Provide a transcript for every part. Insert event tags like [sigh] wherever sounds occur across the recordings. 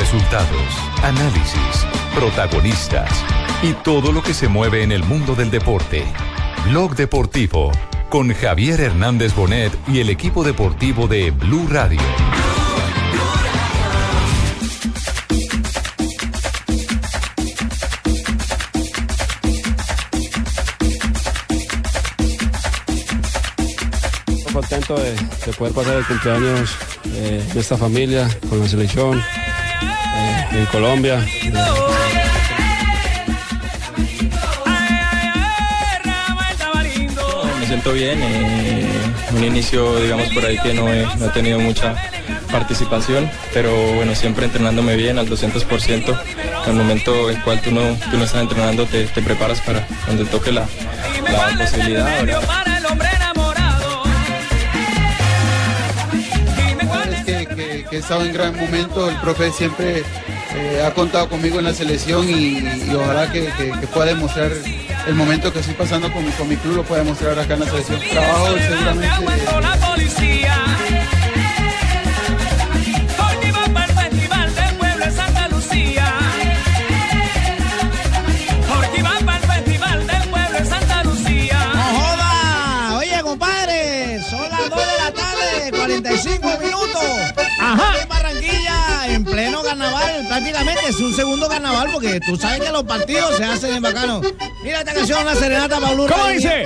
Resultados, análisis, protagonistas y todo lo que se mueve en el mundo del deporte. Blog Deportivo con Javier Hernández Bonet y el equipo deportivo de Blue Radio. contento de, de poder pasar el cumpleaños eh, de esta familia, con la selección, en Colombia. Me siento bien, eh, un inicio digamos por ahí que no he, no he tenido mucha participación, pero bueno, siempre entrenándome bien al 200%. En el momento en el cual tú no, tú no estás entrenando te, te preparas para cuando toque la, la posibilidad. Que, he estado en gran momento, el profe siempre eh, ha contado conmigo en la selección y, ojalá que, que- que pueda demostrar el momento que estoy pasando con mi, con mi club, lo pueda demostrar acá en la selección. Trabajo seguramente... la policía. Porque va para el festival del pueblo de Santa Lucía. Porque va para el festival del pueblo de Santa Lucía. ¡No joda! Oye, compadre, son las 2 de la tarde, 45 minutos. Ajá. En Barranquilla, en pleno carnaval, prácticamente es un segundo carnaval porque tú sabes que los partidos se hacen en bacano. Mira esta canción, una serenata para Blue ¿Cómo dice?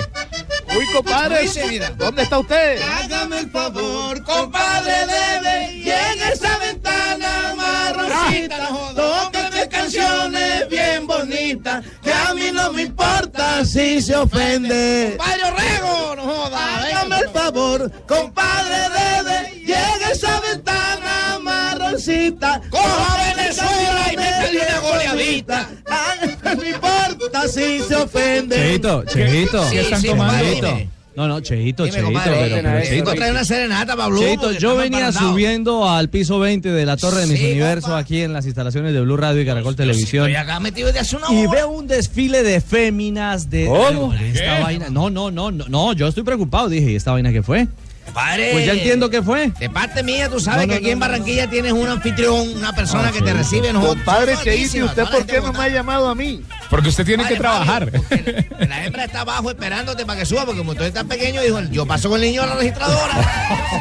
Uy, compadre. ¿Cómo dice, mira? ¿Dónde está usted? Hágame el favor, compadre, debe. Y en esa ventana marroncita, tóqueme canciones bien bonitas. No me importa si se ofende. Compadre Orrego, no joda. Hágame el favor, compadre. Y en esa ventana marroncita. Coja Venezuela y métele una goleadita. No me importa si se ofende. Sí, sí, compadre, Cheito. dime. No, no, Cheito, Dime, Cheito, compadre, pero, pero Cheito Cheito. trae una serenata para Blue. Cheito, yo venía subiendo al piso 20 de la torre de Mis Sí, Universo papá. aquí en las instalaciones de Blue Radio y Caracol Televisión. Estoy acá metido desde hace una Y veo un desfile de féminas de ¿Cómo? de esta ¿Qué? vaina. No, no, no, no, no, yo estoy preocupado, dije, ¿y esta vaina qué fue? Padre, Pues ya entiendo qué fue. De parte mía, tú sabes No, no, que aquí no, en no, Barranquilla tienes un anfitrión, una persona Ah, que te recibe. ¿no? Compadre Cheito, ¿y buenísimas, usted por qué no me ha llamado a mí? Porque usted tiene que trabajar. La hembra está abajo esperándote para que suba, porque como tú estás pequeño, dijo, yo paso con el niño a la registradora.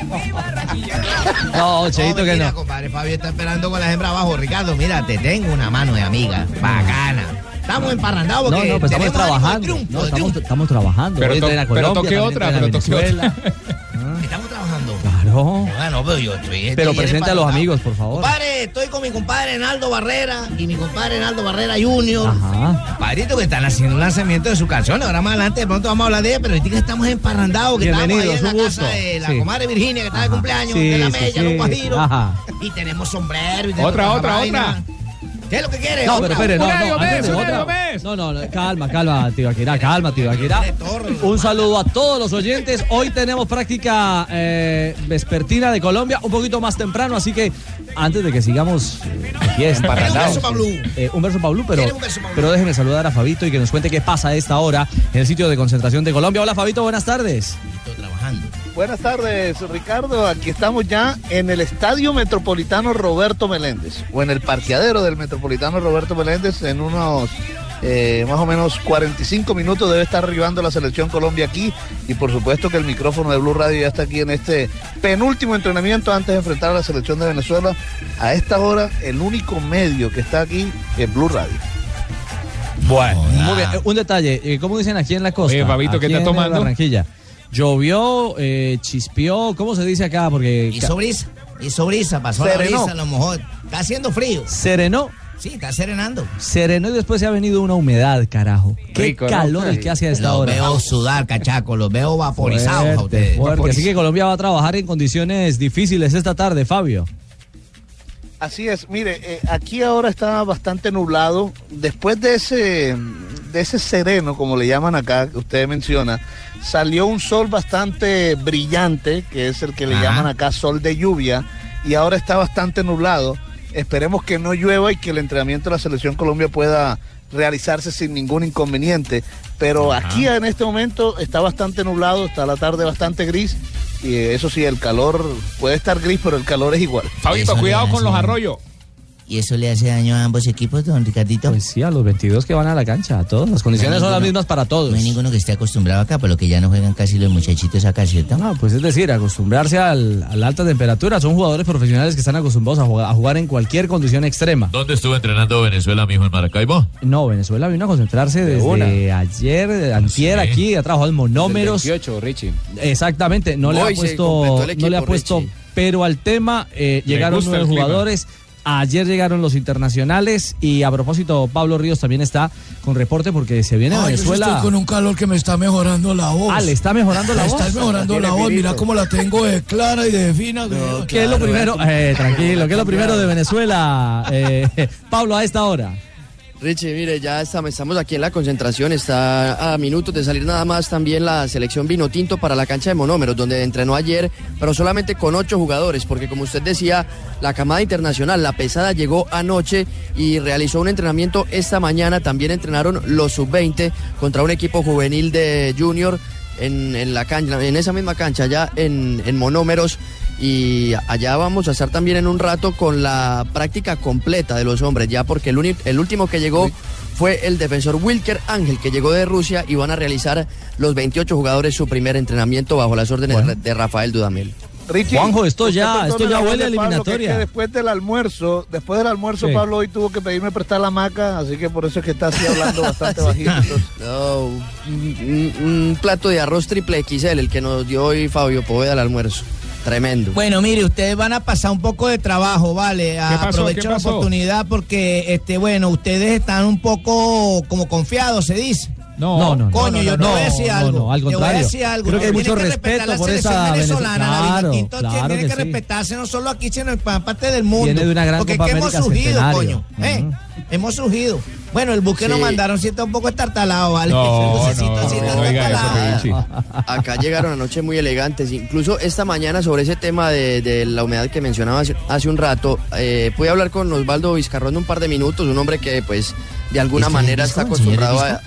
[laughs] No, Cheito, que no. compadre, Fabio está esperando con la hembra abajo. Ricardo, mira, te tengo una mano de amiga, bacana. Estamos emparrandados No, porque no, pues estamos trabajando. triunfo, No, estamos, trabajando. Pero to- pero toque otra, pero toque Venezuela. [laughs] Estamos trabajando. Claro. Bueno, pero yo estoy. Pero estoy presente a los amigos, por favor. Compadre, estoy con mi compadre Naldo Barrera y mi compadre Naldo Barrera Junior. Ajá. Compadrito, que están haciendo un lanzamiento de su canción. Ahora más adelante de pronto vamos a hablar de ella, pero ahorita que estamos emparrandados, que estamos ahí en la gusto. casa de la Sí. comadre Virginia, que está de cumpleaños, Sí, de la Mella, sí. los Guajiros. Y tenemos sombrero y tenemos Otra, otra, vaina. otra. ¿Qué es lo que quiere? No, pero espere, no, no, antes otra. No, no, no, calma, calma, Tibaquirá, calma, Tibaquirá. Un saludo a todos los oyentes. Hoy tenemos práctica eh, vespertina de Colombia, un poquito más temprano, así que antes de que sigamos eh, fiesta, Un verso carnaval, pa' Blue. eh, un verso Pablo, pero, pero déjenme saludar a Fabito y que nos cuente qué pasa a esta hora en el sitio de concentración de Colombia. Hola Fabito, buenas tardes. Trabajando. Buenas tardes, Ricardo. Aquí estamos ya en el Estadio Metropolitano Roberto Meléndez, o en el parqueadero del Metropolitano Roberto Meléndez, en unos eh, más o menos 45 minutos debe estar arribando la selección Colombia aquí. Y por supuesto que el micrófono de Blue Radio ya está aquí en este penúltimo entrenamiento antes de enfrentar a la selección de Venezuela. A esta hora, el único medio que está aquí es Blue Radio. Bueno, muy bien. Un detalle, eh, ¿cómo dicen aquí en la costa? Oye, Fabito, ¿qué está en tomando? Barranquilla. Llovió, eh, chispeó, ¿cómo se dice acá? Porque Hizo brisa, hizo brisa, pasó Serenó. la brisa, a lo mejor. Está haciendo frío. serenó, Sí, está serenando. serenó y después se ha venido una humedad, carajo. Qué Rico, ¿no? calor el que hace a esta Los hora. veo sudar, cachaco, los veo vaporizados a ustedes. fuerte. Así que Colombia va a trabajar en condiciones difíciles esta tarde, Fabio. Así es, mire, eh, aquí ahora está bastante nublado. Después de ese, de ese sereno, como le llaman acá, que usted menciona, salió un sol bastante brillante, que es el que le Ajá. llaman acá sol de lluvia, y ahora está bastante nublado. Esperemos que no llueva y que el entrenamiento de la selección Colombia pueda realizarse sin ningún inconveniente. Pero aquí en este momento está bastante nublado, está la tarde bastante gris. Y eso sí, el calor puede estar gris, pero el calor es igual. Fabito, Eso cuidado con los arroyos. ¿Y eso le hace daño a ambos equipos, don Ricardito? Pues sí, a los 22 que van a la cancha, a todos. Las condiciones son las mismas para todos. No hay ninguno que esté acostumbrado acá, por lo que ya no juegan casi los muchachitos acá, ¿cierto? No, pues es decir, acostumbrarse al- a la alta temperatura. Son jugadores profesionales que están acostumbrados a jugar, a jugar en cualquier condición extrema. ¿Dónde estuvo entrenando Venezuela, mijo, en Maracaibo? No, Venezuela vino a concentrarse De desde una. ayer, de antier Sí. aquí, ha trabajado en monómeros. 28, Richie. Exactamente, no le ha puesto, no le ha puesto Richie. pero al tema eh, llegaron el clima. Ayer llegaron los internacionales y a propósito Pablo Ríos también está con reporte porque se viene a yo Venezuela. estoy con un calor que me está mejorando la voz. Ah, ¿le está mejorando la Me voz? Está mejorando la voz. Mira cómo la tengo de clara y de fina. ¿Qué es lo primero? Eh, tranquilo, ¿qué es lo [laughs] primero de Venezuela? Eh, [laughs] Pablo, a esta hora. Richie, mire, ya estamos, aquí en la concentración, está a minutos de salir nada más también la selección vino tinto para la cancha de monómeros, donde entrenó ayer, pero solamente con ocho jugadores, porque como usted decía, la camada internacional, la pesada llegó anoche y realizó un entrenamiento esta mañana, también entrenaron los sub-20 contra un equipo juvenil de junior en, la cancha, en esa misma cancha, ya en monómeros. Y allá vamos a estar también en un rato con la práctica completa de los hombres, ya porque el, el último que llegó fue el defensor Wilker Ángel, que llegó de Rusia y van a realizar los 28 jugadores su primer entrenamiento bajo las órdenes de Rafael Dudamel. Richie, Juanjo, esto ya- esto ya huele a Pablo, que es eliminatoria. que después del almuerzo, después del almuerzo, Sí. Pablo hoy tuvo que pedirme prestar la maca, así que por eso es que está así hablando [laughs] bastante bajito. No, un- un plato de arroz triple XL, el que nos dio hoy Fabio Poveda al almuerzo. Tremendo. Bueno, mire, ustedes van a pasar un poco de trabajo, ¿vale? ¿Qué pasó? Aprovecho ¿Qué la oportunidad porque, este, bueno, ustedes están un poco como confiados, se dice. No, no, no. Coño, no, yo no, te voy a decir no, algo. no, al Te voy a decir algo. Creo que hay mucho respetar respeto la por selección esa venezolana. La Claro, Vinotinto claro tiene que que, sí. respetarse no solo aquí, sino en parte del mundo. Viene de una gran Porque Copa es que hemos surgido, centenario. coño. ¿eh? Hemos surgido. Bueno, el buque Sí. nos mandaron, sí está un poco estartalado, ¿vale? No, no, no eso. Acá llegaron anoche muy elegantes. Incluso esta mañana sobre ese tema de, de la humedad que mencionaba hace, hace un rato, eh, pude hablar con Osvaldo Vizcarrón un par de minutos, un hombre que pues de alguna ¿Este manera está acostumbrado a...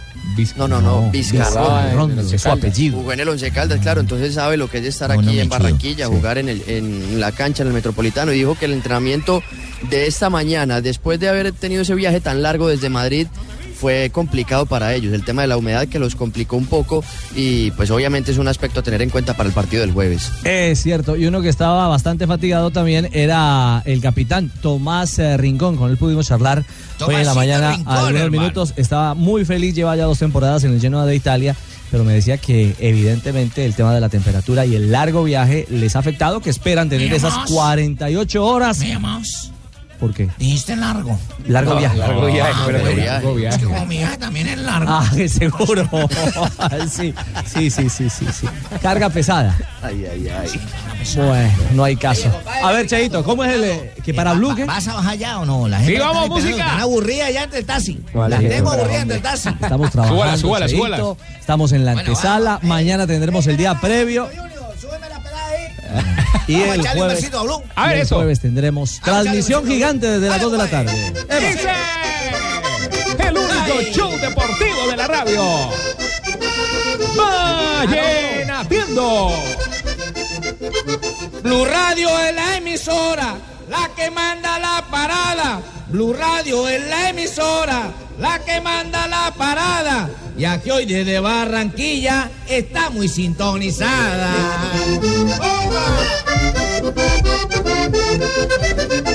No, no, no, Vizcarrón. Vizcarrón, es su apellido. Jugó en el Once Caldas, claro, entonces sabe lo que es estar aquí en Barranquilla, sí. jugar en, el, en la cancha, en el Metropolitano, y dijo que el entrenamiento de esta mañana, después de haber tenido ese viaje tan largo desde Madrid, fue complicado para ellos. El tema de la humedad que los complicó un poco y pues obviamente es un aspecto a tener en cuenta para el partido del jueves. Es cierto, y uno que estaba bastante fatigado también era el capitán Tomás eh, Rincón, con él pudimos charlar hoy en la mañana Rincón, a algunos minutos, estaba muy feliz, lleva ya dos temporadas en el Genoa de Italia, pero me decía que evidentemente el tema de la temperatura y el largo viaje les ha afectado, que esperan tener ¿Me esas llamas? 48 horas. ¿Me llamas? ¿Por qué? Dijiste largo. Largo No, viaje. largo viaje, Ah, espérate, bueno. largo viaje. Es que como mi viaje también es largo. Ah, que [laughs] seguro. [laughs] sí, sí, sí, sí, sí, sí. Carga pesada. Ay, ay, ay. Bueno, no hay caso. A ver, Cheito, ¿cómo es el eh, que para Blue qué? ¿Vas a bajar ya o no? La gente Sí, la vamos, música. Están aburridas ya entre el taxi. Que- tengo hombre. entre el taxi. Estamos trabajando. Súbala, súbala, Cheito. súbala. Estamos en la antesala. Mañana tendremos el día previo. [laughs] Y el jueves, a jueves tendremos transmisión gigante desde las 2 de la tarde. Dice el único show deportivo de la radio. Vayan atiendo. Blue Radio es la emisora, la que manda la parada. Blue Radio es la emisora, la que manda la parada. Y aquí hoy desde Barranquilla está muy sintonizada.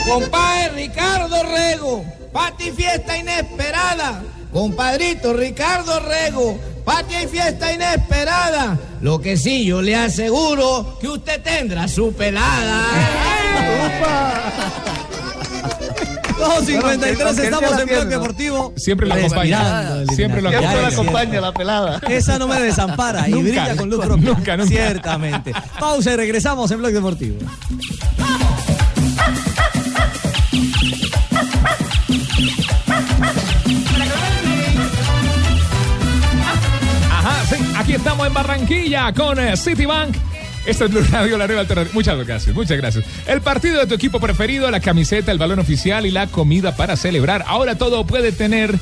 Compadre Ricardo Rego, Pati Fiesta Inesperada. Compadrito Ricardo Rego, Patria y fiesta inesperada. Lo que sí yo le aseguro que usted tendrá su pelada. 2.53 estamos en Bloque Deportivo. Siempre lo Respirando acompaña. Siempre lo acompaña. Ay, cierto. la pelada. Esa no me desampara y Nunca, brilla con luz propia. nunca, nunca. Ciertamente. Pausa y regresamos en Bloque Deportivo. Estamos en Barranquilla con eh, Citibank. Esta es Blue Radio, la nueva alternativa. Muchas gracias, muchas gracias. El partido de tu equipo preferido, la camiseta, el balón oficial y la comida para celebrar. Ahora todo puede tener,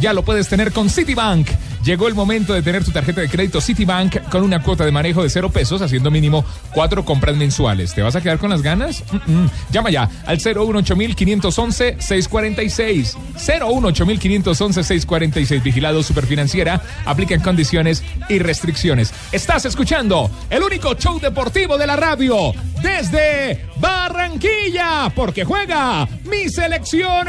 ya lo puedes tener con Citibank. Llegó el momento de tener tu tarjeta de crédito Citibank con una cuota de manejo de cero pesos, haciendo mínimo cuatro compras mensuales. ¿Te vas a quedar con las ganas? Llama ya al 018 646 018 646 Vigilado Superfinanciera. Aplican condiciones y restricciones. Estás escuchando el único show deportivo de la radio desde Barranquilla, porque juega mi selección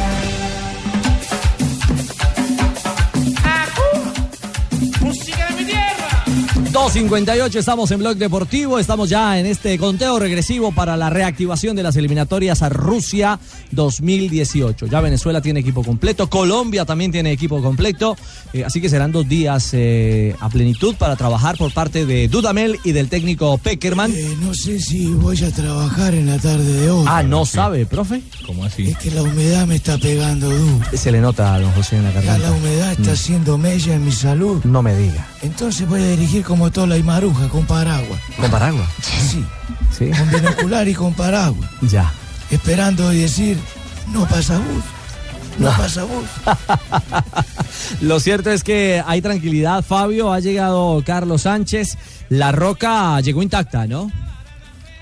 2.58, estamos en Blog Deportivo, estamos ya en este conteo regresivo para la reactivación de las eliminatorias a Rusia 2018. Ya Venezuela tiene equipo completo, Colombia también tiene equipo completo, eh, así que serán dos días eh, a plenitud para trabajar por parte de Dudamel y del técnico Peckerman. Eh, no sé si voy a trabajar en la tarde de hoy. Ah, ¿no sabe, profe? ¿Cómo así? Es que la humedad me está pegando duro. Se le nota a don José en la garganta. la humedad está Mm. haciendo mella en mi salud. No me diga. Entonces voy a dirigir como Tola y Maruja con paraguas. ¿Con paraguas? Sí, Sí. con binocular y con paraguas. Ya. Esperando y decir, no pasa bus. No, No. pasa bus. [laughs] Lo cierto es que hay tranquilidad, Fabio. Ha llegado Carlos Sánchez. La roca llegó intacta, ¿no?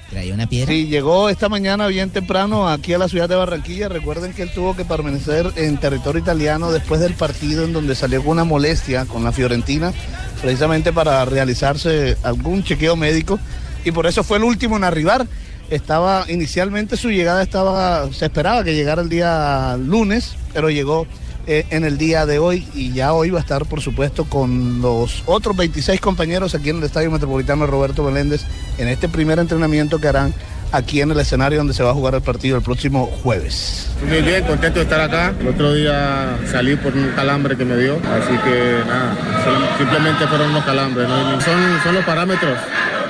Traía una piedra. Sí, llegó esta mañana bien temprano aquí a la ciudad de Barranquilla. Recuerden que él tuvo que permanecer en territorio italiano después del partido en donde salió con una molestia con la Fiorentina, precisamente para realizarse algún chequeo médico y por eso fue el último en arribar. Estaba inicialmente su llegada estaba se esperaba que llegara el día lunes, pero llegó eh, en el día de hoy y ya hoy va a estar por supuesto con los otros 26 compañeros aquí en el Estadio Metropolitano Roberto Meléndez en este primer entrenamiento que harán aquí en el escenario donde se va a jugar el partido el próximo jueves. Muy bien, contento de estar acá. El otro día salí por un calambre que me dio, así que nada, simplemente fueron unos calambres. Son, son los parámetros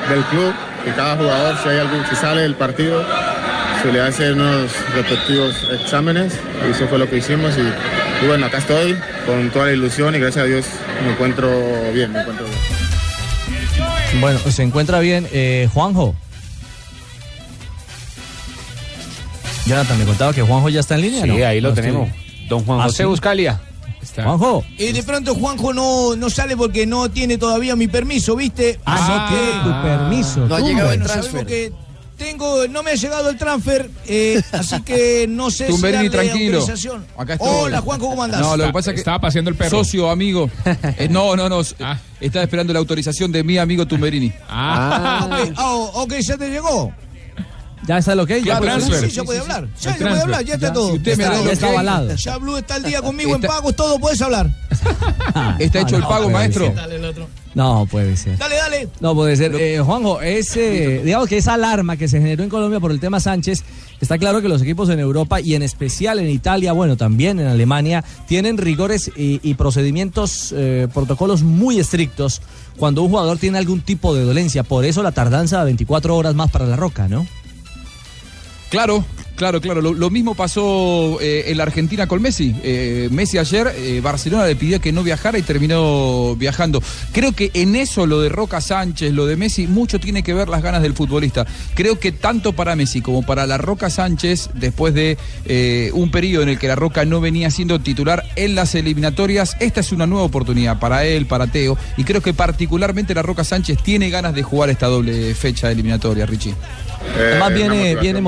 del club, que cada jugador, si, hay algún, si sale del partido, se le hace unos respectivos exámenes, y eso fue lo que hicimos. Y, y bueno, acá estoy con toda la ilusión y gracias a Dios me encuentro bien, me encuentro bien. Bueno, se encuentra bien eh, Juanjo. Jonathan, me contaba que Juanjo ya está en línea, Sí, ¿no? ahí lo No tenemos. estoy- Don Juan ¿Ah, José? Buscalia. Juanjo. Eh, de pronto Juanjo no, no sale porque no tiene todavía mi permiso, ¿viste? Ah, no tiene tu permiso. No ha llegado el transfer. Tengo, no me ha llegado el transfer, eh, así que no sé si Tumberini, darle tranquilo. autorización. Acá estoy. Hola, Juanjo, ¿cómo andás? No, lo que pasa es que. Estaba paseando el perro. Socio, amigo. [laughs] Eh, no, no, no. Estaba esperando la autorización de mi amigo Tumberini. Ah, ok, ah, ok, ya te llegó. ¿Ya está lo que? Ya, puede sí, hablar? sí, ya puede hablar. Ya, El ya puede transfer. hablar, ya está Ya, todo. si usted me está da todo. el Ya está ok. avalado. Ya Blue está al día [laughs] conmigo en pagos, todo, puedes hablar. [laughs] ¿Está hecho el pago, maestro? No, puede ser. Dale, dale. No puede ser. Eh, Juanjo, ese, digamos que esa alarma que se generó en Colombia por el tema Sánchez, está claro que los equipos en Europa y en especial en Italia, bueno, también en Alemania, tienen rigores y, y procedimientos, eh, protocolos muy estrictos cuando un jugador tiene algún tipo de dolencia. Por eso la tardanza de 24 horas más para la roca, ¿no? Claro, claro, claro. Lo, lo mismo pasó eh, en la Argentina con Messi. Eh, Messi ayer, eh, Barcelona le pidió que no viajara y terminó viajando. Creo que en eso lo de Roca Sánchez, lo de Messi, mucho tiene que ver las ganas del futbolista. Creo que tanto para Messi como para la Roca Sánchez, después de eh, un periodo en el que la Roca no venía siendo titular en las eliminatorias, esta es una nueva oportunidad para él, para Teo. Y creo que particularmente la Roca Sánchez tiene ganas de jugar esta doble fecha eliminatoria, Richie. Eh, Además viene, viene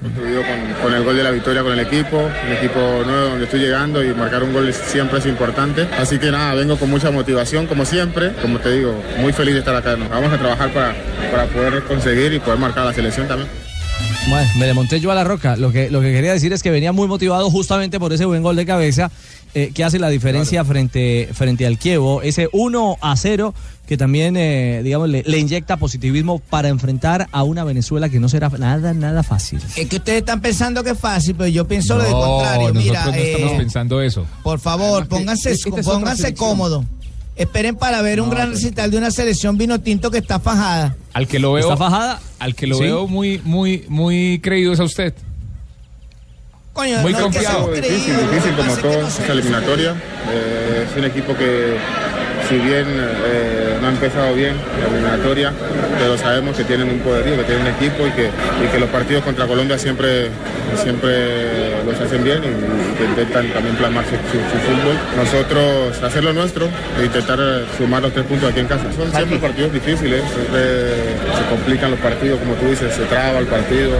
con, el gol de la victoria con el equipo, un equipo nuevo donde estoy llegando y marcar un gol siempre es importante. Así que nada, vengo con mucha motivación como siempre, como te digo, muy feliz de estar acá. Nos vamos a trabajar para, para poder conseguir y poder marcar la selección también. Bueno, me le monté yo a la roca. Lo que, lo que quería decir es que venía muy motivado justamente por ese buen gol de cabeza eh, que hace la diferencia frente, frente al Kievo. Ese 1 a 0 que también, eh, digamos, le, le inyecta positivismo para enfrentar a una Venezuela que no será nada, nada fácil. Es que ustedes están pensando que es fácil, pero yo pienso lo de contrario. nosotros Mira, no estamos eh, pensando eso. por favor, pónganse, es pónganse cómodos. Esperen para ver un No, gran pero- recital de una selección vino tinto que está fajada. Al que lo veo. ¿Está fajada? Al que lo Sí. veo muy, muy, muy creído es a usted. Coño, Muy no confiado. Difícil, difícil como todo esta eliminatoria. Eh, es un equipo que, si bien eh, no han empezado bien la eliminatoria, pero sabemos que tienen un poderío, que tienen un equipo y que, y que los partidos contra Colombia siempre, siempre los hacen bien y, y que intentan también plasmar su, su- su fútbol. Nosotros hacer lo nuestro e intentar eh, sumar los tres puntos aquí en casa. Son siempre partidos difíciles, siempre se complican los partidos, como tú dices, se traba el partido,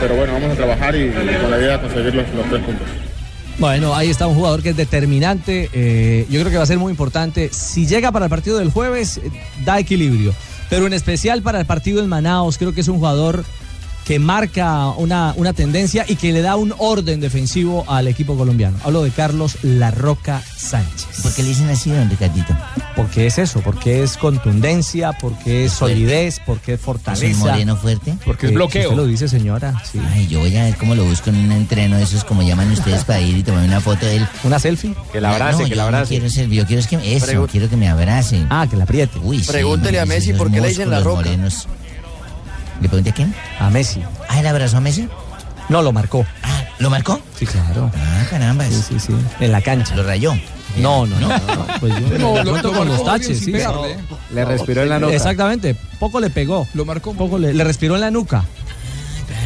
pero bueno, vamos a trabajar y, y con la idea de conseguir los, los tres puntos. Bueno, ahí está un jugador que es determinante. eh, yo creo que va a ser muy importante. Si llega para el partido del jueves, eh, da equilibrio. Pero en especial para el partido en Manaos, creo que es un jugador que marca una, una tendencia y que le da un orden defensivo al equipo colombiano. Hablo de Carlos La Roca Sánchez. ¿Por qué le dicen así, don Ricardito? Porque es eso, porque es contundencia, porque es solidez, porque es ¿Es fortaleza. un moreno fuerte? Porque es bloqueo. Usted lo dice, señora. Sí. Ay, yo voy a ver cómo lo busco en un entreno de esos, como llaman ustedes, para ir y tomar una foto de él. ¿Una selfie? Que la abrace, que la abrace. quiero selfie, yo quiero es que, eso, Pregun- quiero que me abrace. Ah, que la apriete. Uy, sí, Pregúntele a Messi por qué le dicen la roca. morenos. ¿Le pregunté a quién? A Messi. Ah, ¿él abrazó a Messi? No, lo marcó. Ah, ¿lo marcó? Sí, claro. Ah, caramba. Sí, sí, sí. En la cancha. ¿Lo rayó? No, no, no. no, Pues yo No, lo- pronto lo con los taches, sí. pegarle. Le respiró en la nuca. Exactamente. Poco le pegó. Lo marcó. Poco le, le respiró en la nuca.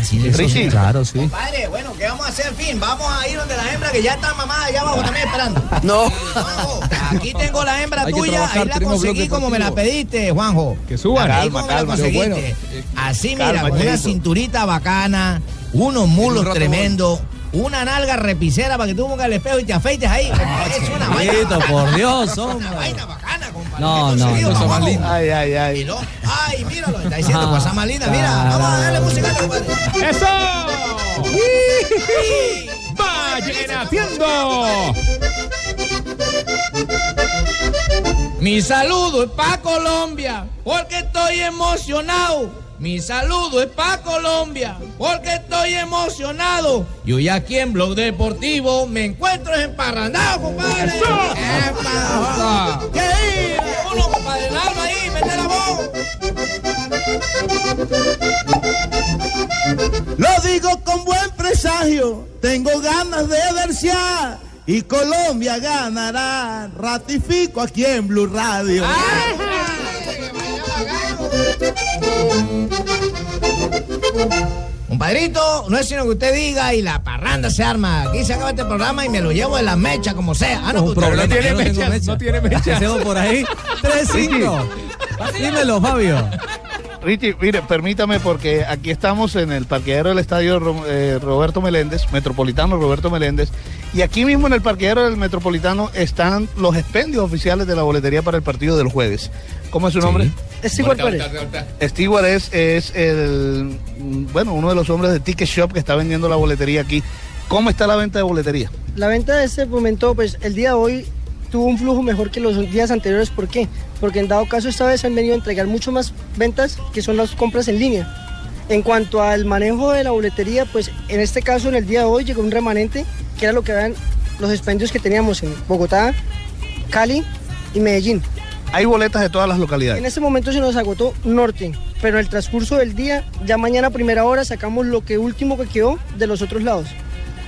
Sí, Eso sí, claro, sí. Padre, bueno, ¿qué vamos a hacer? En fin, vamos a ir donde la hembra que ya está mamada allá abajo también esperando. [laughs] No. Juanjo, aquí tengo la hembra Hay tuya, trabajar, ahí la conseguí como me la pediste, Juanjo. Que suban. Ahí Calma, como me la calma. conseguiste. Pero bueno, eh, Así, mira, con una cinturita bacana, unos mulos un tremendos, una nalga repicera para que tú pongas el espejo y te afeites ahí. Es una vaina. Por Dios, hombre. Una vaina bacana, compadre. No, ¿Qué no, no, cosa más linda. Ay, ay, Y ay. lo- Ay, míralo, está diciendo Ah, cosa más linda. Mira, vamos a darle música, compadre. ¡Eso! ¡Vayan Mi saludo es pa' Colombia, porque estoy emocionado. Mi saludo es pa' Colombia, porque estoy emocionado. Y hoy aquí en Blog Deportivo me encuentro emparrandado, compadre. ¡Epa! ¿Qué? Uno, compadre, el alma ahí, mete la voz. Lo digo con buen presagio, tengo ganas de versear y Colombia ganará. Ratifico aquí en Blue Radio. Compadrito, no es sino que usted diga y la parranda se arma. Aquí se acaba este programa y me lo llevo de la mecha como sea. Ah, no, Un usted- problema, no tiene mechas, no tiene mechas. ¿Qué hacemos por ahí? 3-5. Dímelo, Fabio. Richie, mire, permítame porque aquí estamos en el parqueadero del estadio eh, Roberto Meléndez, Metropolitano Roberto Meléndez, y aquí mismo en el parqueadero del Metropolitano están los expendios oficiales de la boletería para el partido del jueves. ¿Cómo es su nombre? Stewart Pérez. Stewart es, es el, mm, bueno, uno de los hombres de Ticket Shop que está vendiendo la boletería aquí. ¿Cómo está la venta de boletería? La venta de este momento, pues el día de hoy tuvo un flujo mejor que los días anteriores. ¿Por qué? Porque en dado caso esta vez han venido a entregar mucho más ventas que son las compras en línea. En cuanto al manejo de la boletería, pues en este caso en el día de hoy llegó un remanente que era lo que eran los expendios que teníamos en Bogotá, Cali y Medellín. Hay boletas de todas las localidades. En este momento se nos agotó norte, pero en el transcurso del día, ya mañana a primera hora sacamos lo que último que quedó de los otros lados.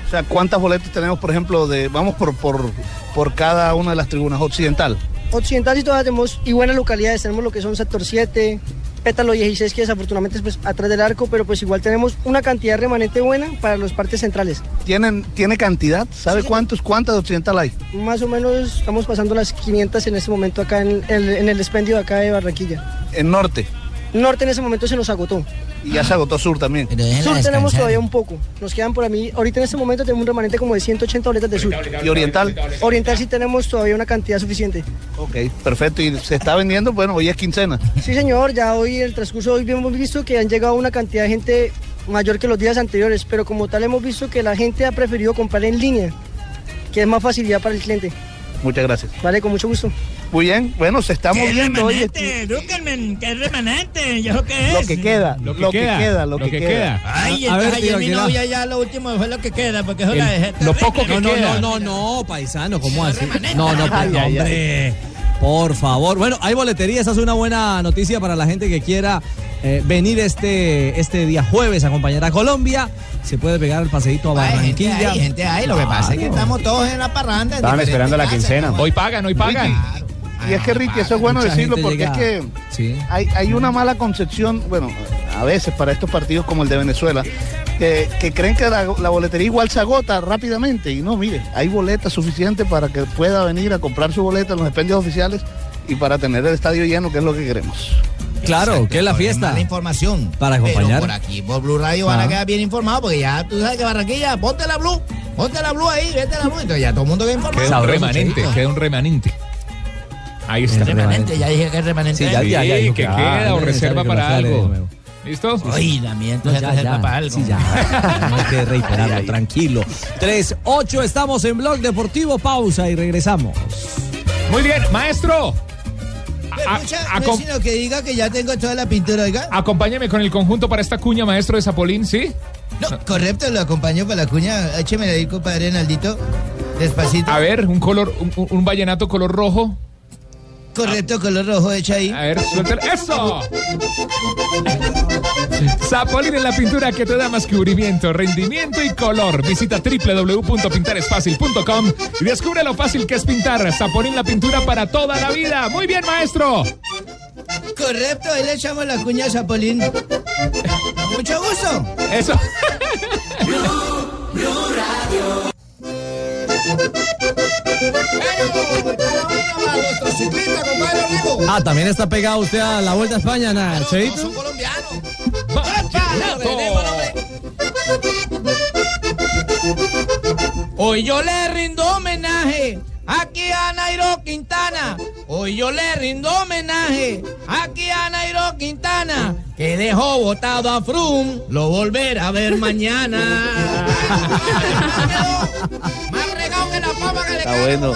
O sea, ¿cuántas boletas tenemos, por ejemplo, de, vamos por, por, por cada una de las tribunas occidental? Occidental y todas tenemos y buenas localidades, tenemos lo que son sector 7, pétalo 16 que desafortunadamente es pues, atrás del arco, pero pues igual tenemos una cantidad remanente buena para las partes centrales. ¿Tienen, ¿Tiene cantidad? ¿Sabe cuántos, cuántas de occidental hay? Más o menos estamos pasando las 500 en este momento acá en el, en el expendio de acá de Barranquilla. En norte. Norte en ese momento se nos agotó. Y ya se agotó sur también. Sur tenemos todavía un poco. Nos quedan por a mí. Ahorita en este momento tenemos un remanente como de 180 boletas de sur. ¿Y oriental? Oriental sí tenemos todavía una cantidad suficiente. Ok, perfecto. ¿Y se está vendiendo? Bueno, hoy es quincena. Sí, señor. Ya hoy, en el transcurso de hoy, hemos visto que han llegado una cantidad de gente mayor que los días anteriores. Pero como tal, hemos visto que la gente ha preferido comprar en línea, que es más facilidad para el cliente. Muchas gracias. Vale, con mucho gusto. Muy bien, bueno, se está ¿Qué moviendo hoy. remanente? Dúquenme, ¿qué remanente? ¿Y eso qué es? Lo que queda, lo que queda, lo que queda. Ay, A- ver, ayer mi novia ya lo último fue lo que queda, porque eso El- la dejé lo poco que no, no, no, no, no, paisano, ¿cómo así? No, no, [laughs] Ay, no, hombre. Por favor. Bueno, hay boletería, esa es una buena noticia para la gente que quiera eh, venir este, este día jueves a acompañar a Colombia. Se puede pegar el paseíto a Hay gente Barranquilla. ahí, gente ahí. Lo que pasa es que Claro. estamos todos en la parranda. Estaban esperando la quincena. ¿no? Hoy pagan, hoy pagan. Y es que Ricky, eso es bueno decirlo porque llega- es que Sí. hay, hay una mala concepción, bueno, a veces para estos partidos como el de Venezuela, que, que creen que la, la boletería igual se agota rápidamente. Y no, mire, hay boletas suficientes para que pueda venir a comprar su boleta en los expendios oficiales y para tener el estadio lleno, que es lo que queremos. Claro, que es la fiesta. Mala información. Para Pero acompañar. por aquí, por Blue Radio, van Ah. a quedar bien informados porque ya tú sabes que Barranquilla, ponte la Blue, ponte la Blue ahí, vete la Blue. Entonces ya todo el mundo queda informado. Queda un remanente, queda un remanente. Ahí está. Remanente, ya dije que es remanente. Sí, ya, ya, ya que queda o es reserva para algo. ¿Listo? Mía, entonces No, ya, reserva ya. para algo. Sí, ya. [laughs] No que reiterarlo, tranquilo. 3-8, estamos en Blog Deportivo. Pausa y regresamos. Muy bien, maestro. A- Escucha, a- no es sino que diga que ya tengo toda la pintura, oiga. Acompáñeme con el conjunto para esta cuña, maestro de Zapolín, ¿sí? No, correcto, lo acompaño para la cuña. Écheme ahí, compadre Naldito. Despacito. A ver, un color, un vallenato color rojo. Correcto, color rojo, echa ahí. A ver, suéltalo. ¡Eso! Zapolín en la pintura que te da más cubrimiento, rendimiento y color. Visita www.pintaresfacil.com y descubre lo fácil que es pintar. Zapolín la pintura para toda la vida. Muy bien, maestro. Correcto, ahí le echamos la cuña a Zapolín. Mucho gusto. Eso. Ah, también está pegado usted a la Vuelta a España, nada, Cheito. Hoy yo le rindo homenaje aquí a Nairo Quintana. Hoy yo le rindo homenaje aquí a Nairo Quintana. Que dejó botado a Frum. Lo volverá a ver mañana. [laughs] Está bueno.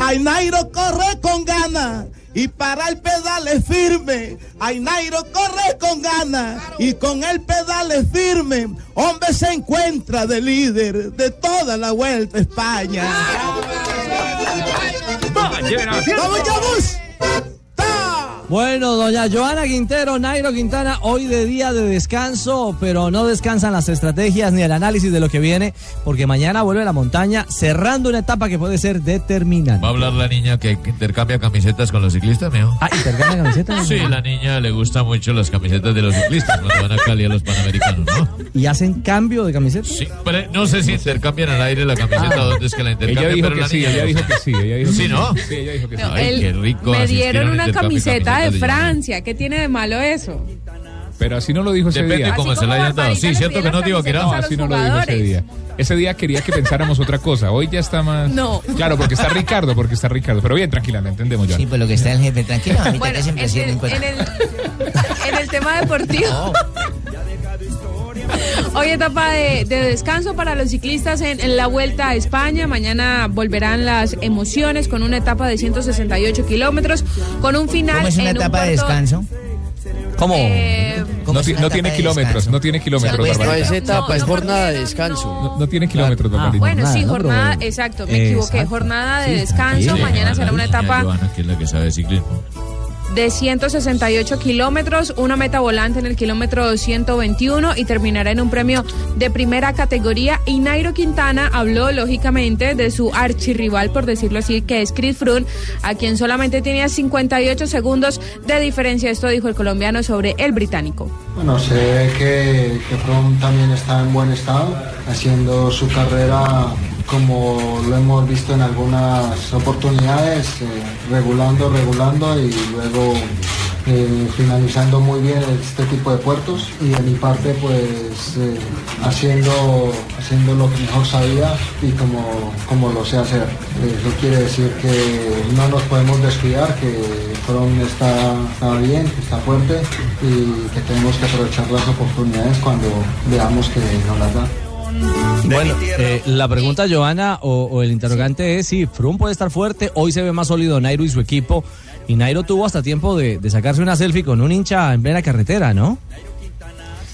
Ay, Nairo corre con ganas y para el pedal es firme. Ay, Nairo corre con ganas y con el pedal es firme. Hombre se encuentra de líder de toda la vuelta a España. ¡Vamos, vamos! Bueno, doña Joana Quintero, Nairo Quintana, hoy de día de descanso, pero no descansan las estrategias ni el análisis de lo que viene, porque mañana vuelve a la montaña, cerrando una etapa que puede ser determinante. ¿Va a hablar la niña que intercambia camisetas con los ciclistas, mijo? Ah, ¿intercambia camisetas? [laughs] Sí, la niña le gusta mucho las camisetas de los ciclistas cuando van a Cali a los Panamericanos, ¿no? ¿Y hacen cambio de camiseta? Sí, pero no sé si intercambian al aire la camiseta o dónde es que la intercambian. Ella dijo pero que la sí, niña ella dijo que sí, ella dijo que Sí. ¿no? Sí, ella dijo que sí. Ay, El- qué rico. Me dieron un una camiseta de Francia. ¿Qué tiene de malo eso? Pero así no lo dijo ese Depende día. cómo se la hayan dado. Sí, cierto que no digo que No, no. así no lo dijo ese día. Ese día quería que pensáramos otra cosa. Hoy ya está más. No. Claro, porque está Ricardo, porque está Ricardo. Pero bien, tranquila, la entendemos ya. Sí, pues lo que está el jefe, tranquilo, mamita, Bueno, en el, en, el, en el tema deportivo. Hoy etapa de, de descanso para los ciclistas en, en la Vuelta a España. Mañana volverán las emociones con una etapa de 168 kilómetros, con un final ¿Cómo es una en un etapa de descanso? ¿Cómo? Eh, No, ti- no tiene kilómetros, no tiene kilómetros, Pues no Barbarita. es etapa, No, es no, jornada de descanso. No, no tiene kilómetros, Barbarita. bueno, sí, ¿no? jornada, Pero- exacto, me equivoqué. Jornada de Sí, descanso. Mañana será una etapa Joana, que es la que sabe de ciclismo. De 168 kilómetros, una meta volante en el kilómetro 121 y terminará en un premio de primera categoría. Y Nairo Quintana habló lógicamente de su archirrival, por decirlo así, que es Chris Froome, a quien solamente tenía 58 segundos de diferencia. Esto dijo el colombiano sobre el británico. Bueno, se ve que, que Froome también está en buen estado, haciendo su carrera como lo hemos visto en algunas oportunidades, eh, regulando, regulando y luego eh, finalizando muy bien este tipo de puertos y de mi parte pues eh, haciendo, haciendo lo que mejor sabía y como, como lo sé hacer. Eso quiere decir que no nos podemos descuidar, que Froome está, está bien, que está fuerte y que tenemos que aprovechar las oportunidades cuando veamos que nos las da. Bueno, eh, la pregunta, Joana, o, o el interrogante es si Froome puede estar fuerte. Hoy se ve más sólido Nairo y su equipo. Y Nairo tuvo hasta tiempo de, de sacarse una selfie con un hincha en plena carretera, ¿no?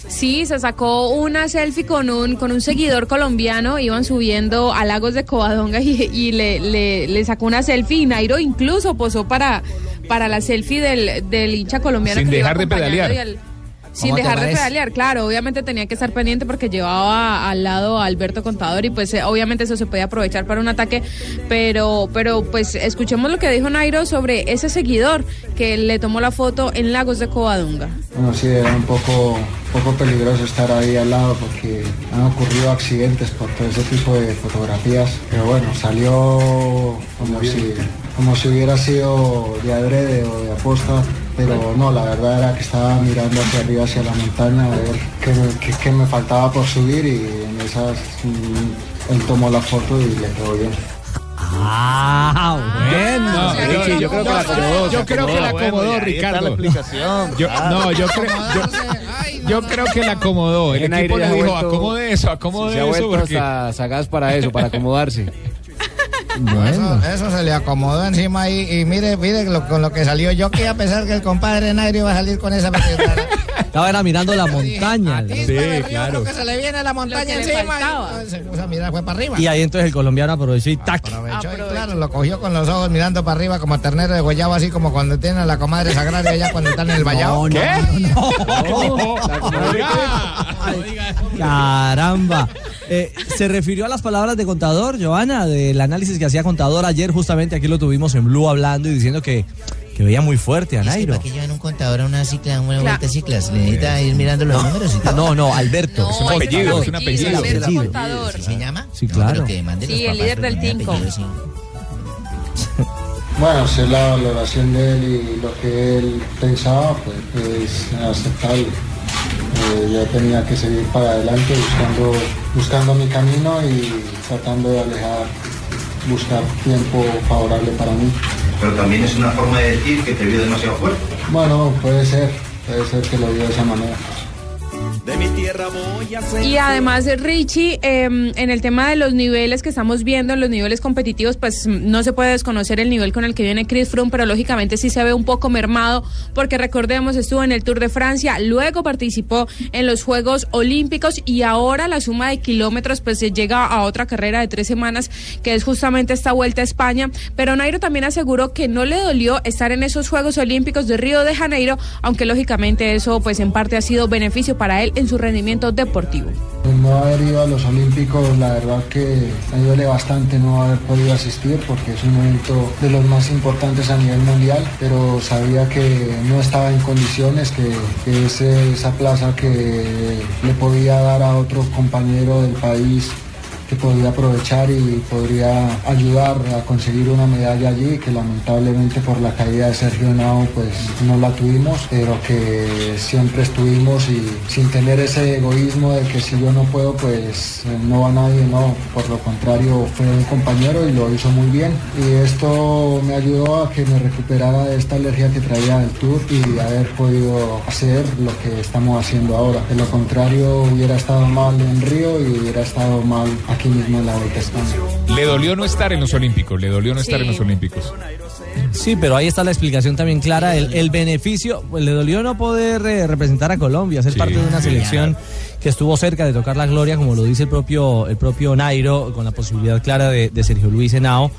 Sí, se sacó una selfie con un, con un seguidor colombiano, iban subiendo a Lagos de Covadonga y, y le, le, le sacó una selfie y Nairo incluso posó para, para la selfie del, del hincha colombiano. Sin que lo iba dejar de pedalear. Sin ¿Cómo te dejar de pedalear. Claro, obviamente tenía que estar pendiente porque llevaba al lado a Alberto Contador y pues eh, obviamente eso se podía aprovechar para un ataque, pero pero pues escuchemos lo que dijo Nairo sobre ese seguidor que le tomó la foto en Lagos de Covadonga. Bueno, sí, era un poco, poco peligroso estar ahí al lado porque han ocurrido accidentes por todo ese tipo de fotografías. Pero bueno, salió como si, como si hubiera sido de adrede o de aposta. Pero no, la verdad era que estaba mirando hacia arriba, hacia la montaña, a ver qué me, qué- qué me faltaba por subir y en esas mm, él tomó la foto y le quedó bien. Ah, bueno. No, Sí, yo, yo creo que la acomodó, yo se creo que la acomodó, bueno, Ricardo. la explicación, Yo- claro. no, yo creo, yo, [laughs] yo creo que la acomodó. El equipo le dijo, vuelto- acomode eso, acomode se ha eso. vuelto Porque... hasta sagaz para eso, para acomodarse. [laughs] Eso, eso se le acomodó encima ahí y mire, mire lo- con lo que salió. Yo que a pesar que el compadre Nairo iba a salir con esa Estaba era mirando la montaña. claro. que se le viene la montaña encima. y entonces fue para arriba. Y ahí entonces el colombiano aprovechó y tac. Aprovechó y claro, lo cogió con los ojos mirando para arriba como ternero de guayabo, así como cuando tienen a la comadre sagraria allá cuando están en el vallado. No, [laughs] [laughs] Caramba. Eh, se refirió a las palabras de Contador, Joana, del análisis que hacía Contador ayer, justamente aquí lo tuvimos en Blue hablando y diciendo que, que veía muy fuerte a Es que Nairo. para que lleven un contador a una cicla, una vuelta de ciclas, necesita ir mirando los números y todo. No, no, Alberto. Es un apellido, es es un Alberto, apellido. es el Alberto apellido. Contador. ¿Sí se llama? Sí, No, claro. que Sí, el líder del Tinco. apellido, sí. Bueno, sé la valoración de él y lo que él pensaba, pues es aceptable. Eh, yo tenía que seguir para adelante buscando, buscando mi camino y tratando de alejar, buscar tiempo favorable para mí. Pero también es una forma de decir que te vio demasiado fuerte. Bueno, puede ser, puede ser que lo vio de esa manera. De mi tierra voy a ser. Y además, Richie, eh, en el tema de los niveles que estamos viendo, en los niveles competitivos, pues no se puede desconocer el nivel con el que viene Chris Froome, pero lógicamente sí se ve un poco mermado, porque recordemos, estuvo en el Tour de Francia, luego participó en los Juegos Olímpicos y ahora la suma de kilómetros pues se llega a otra carrera de tres semanas, que es justamente esta vuelta a España. Pero Nairo también aseguró que no le dolió estar en esos Juegos Olímpicos de Río de Janeiro, aunque lógicamente eso pues en parte ha sido beneficio para él en su rendimiento deportivo. No haber ido a los Olímpicos, la verdad que me duele bastante no haber podido asistir porque es un evento de los más importantes a nivel mundial, pero sabía que no estaba en condiciones, que, esa plaza que le podía dar a otro compañero del país que podía aprovechar y podría ayudar a conseguir una medalla allí, que lamentablemente por la caída de Sergio Henao pues no la tuvimos, pero que siempre estuvimos y sin tener ese egoísmo de que si yo no puedo pues no va nadie, no, por lo contrario fue un compañero y lo hizo muy bien y esto me ayudó a que me recuperara de esta alergia que traía del tour y haber podido hacer lo que estamos haciendo ahora. De lo contrario hubiera estado mal en Río y hubiera estado mal mismo en la Vuelta a España. Le dolió no estar en los Olímpicos, le dolió no estar Sí. en los Olímpicos. Sí, pero ahí está la explicación también clara. El, el beneficio, pues le dolió no poder eh, representar a Colombia, ser parte de una selección que estuvo cerca de tocar la gloria, como lo dice el propio, el propio Nairo, con la posibilidad clara de, de Sergio Luis Henao,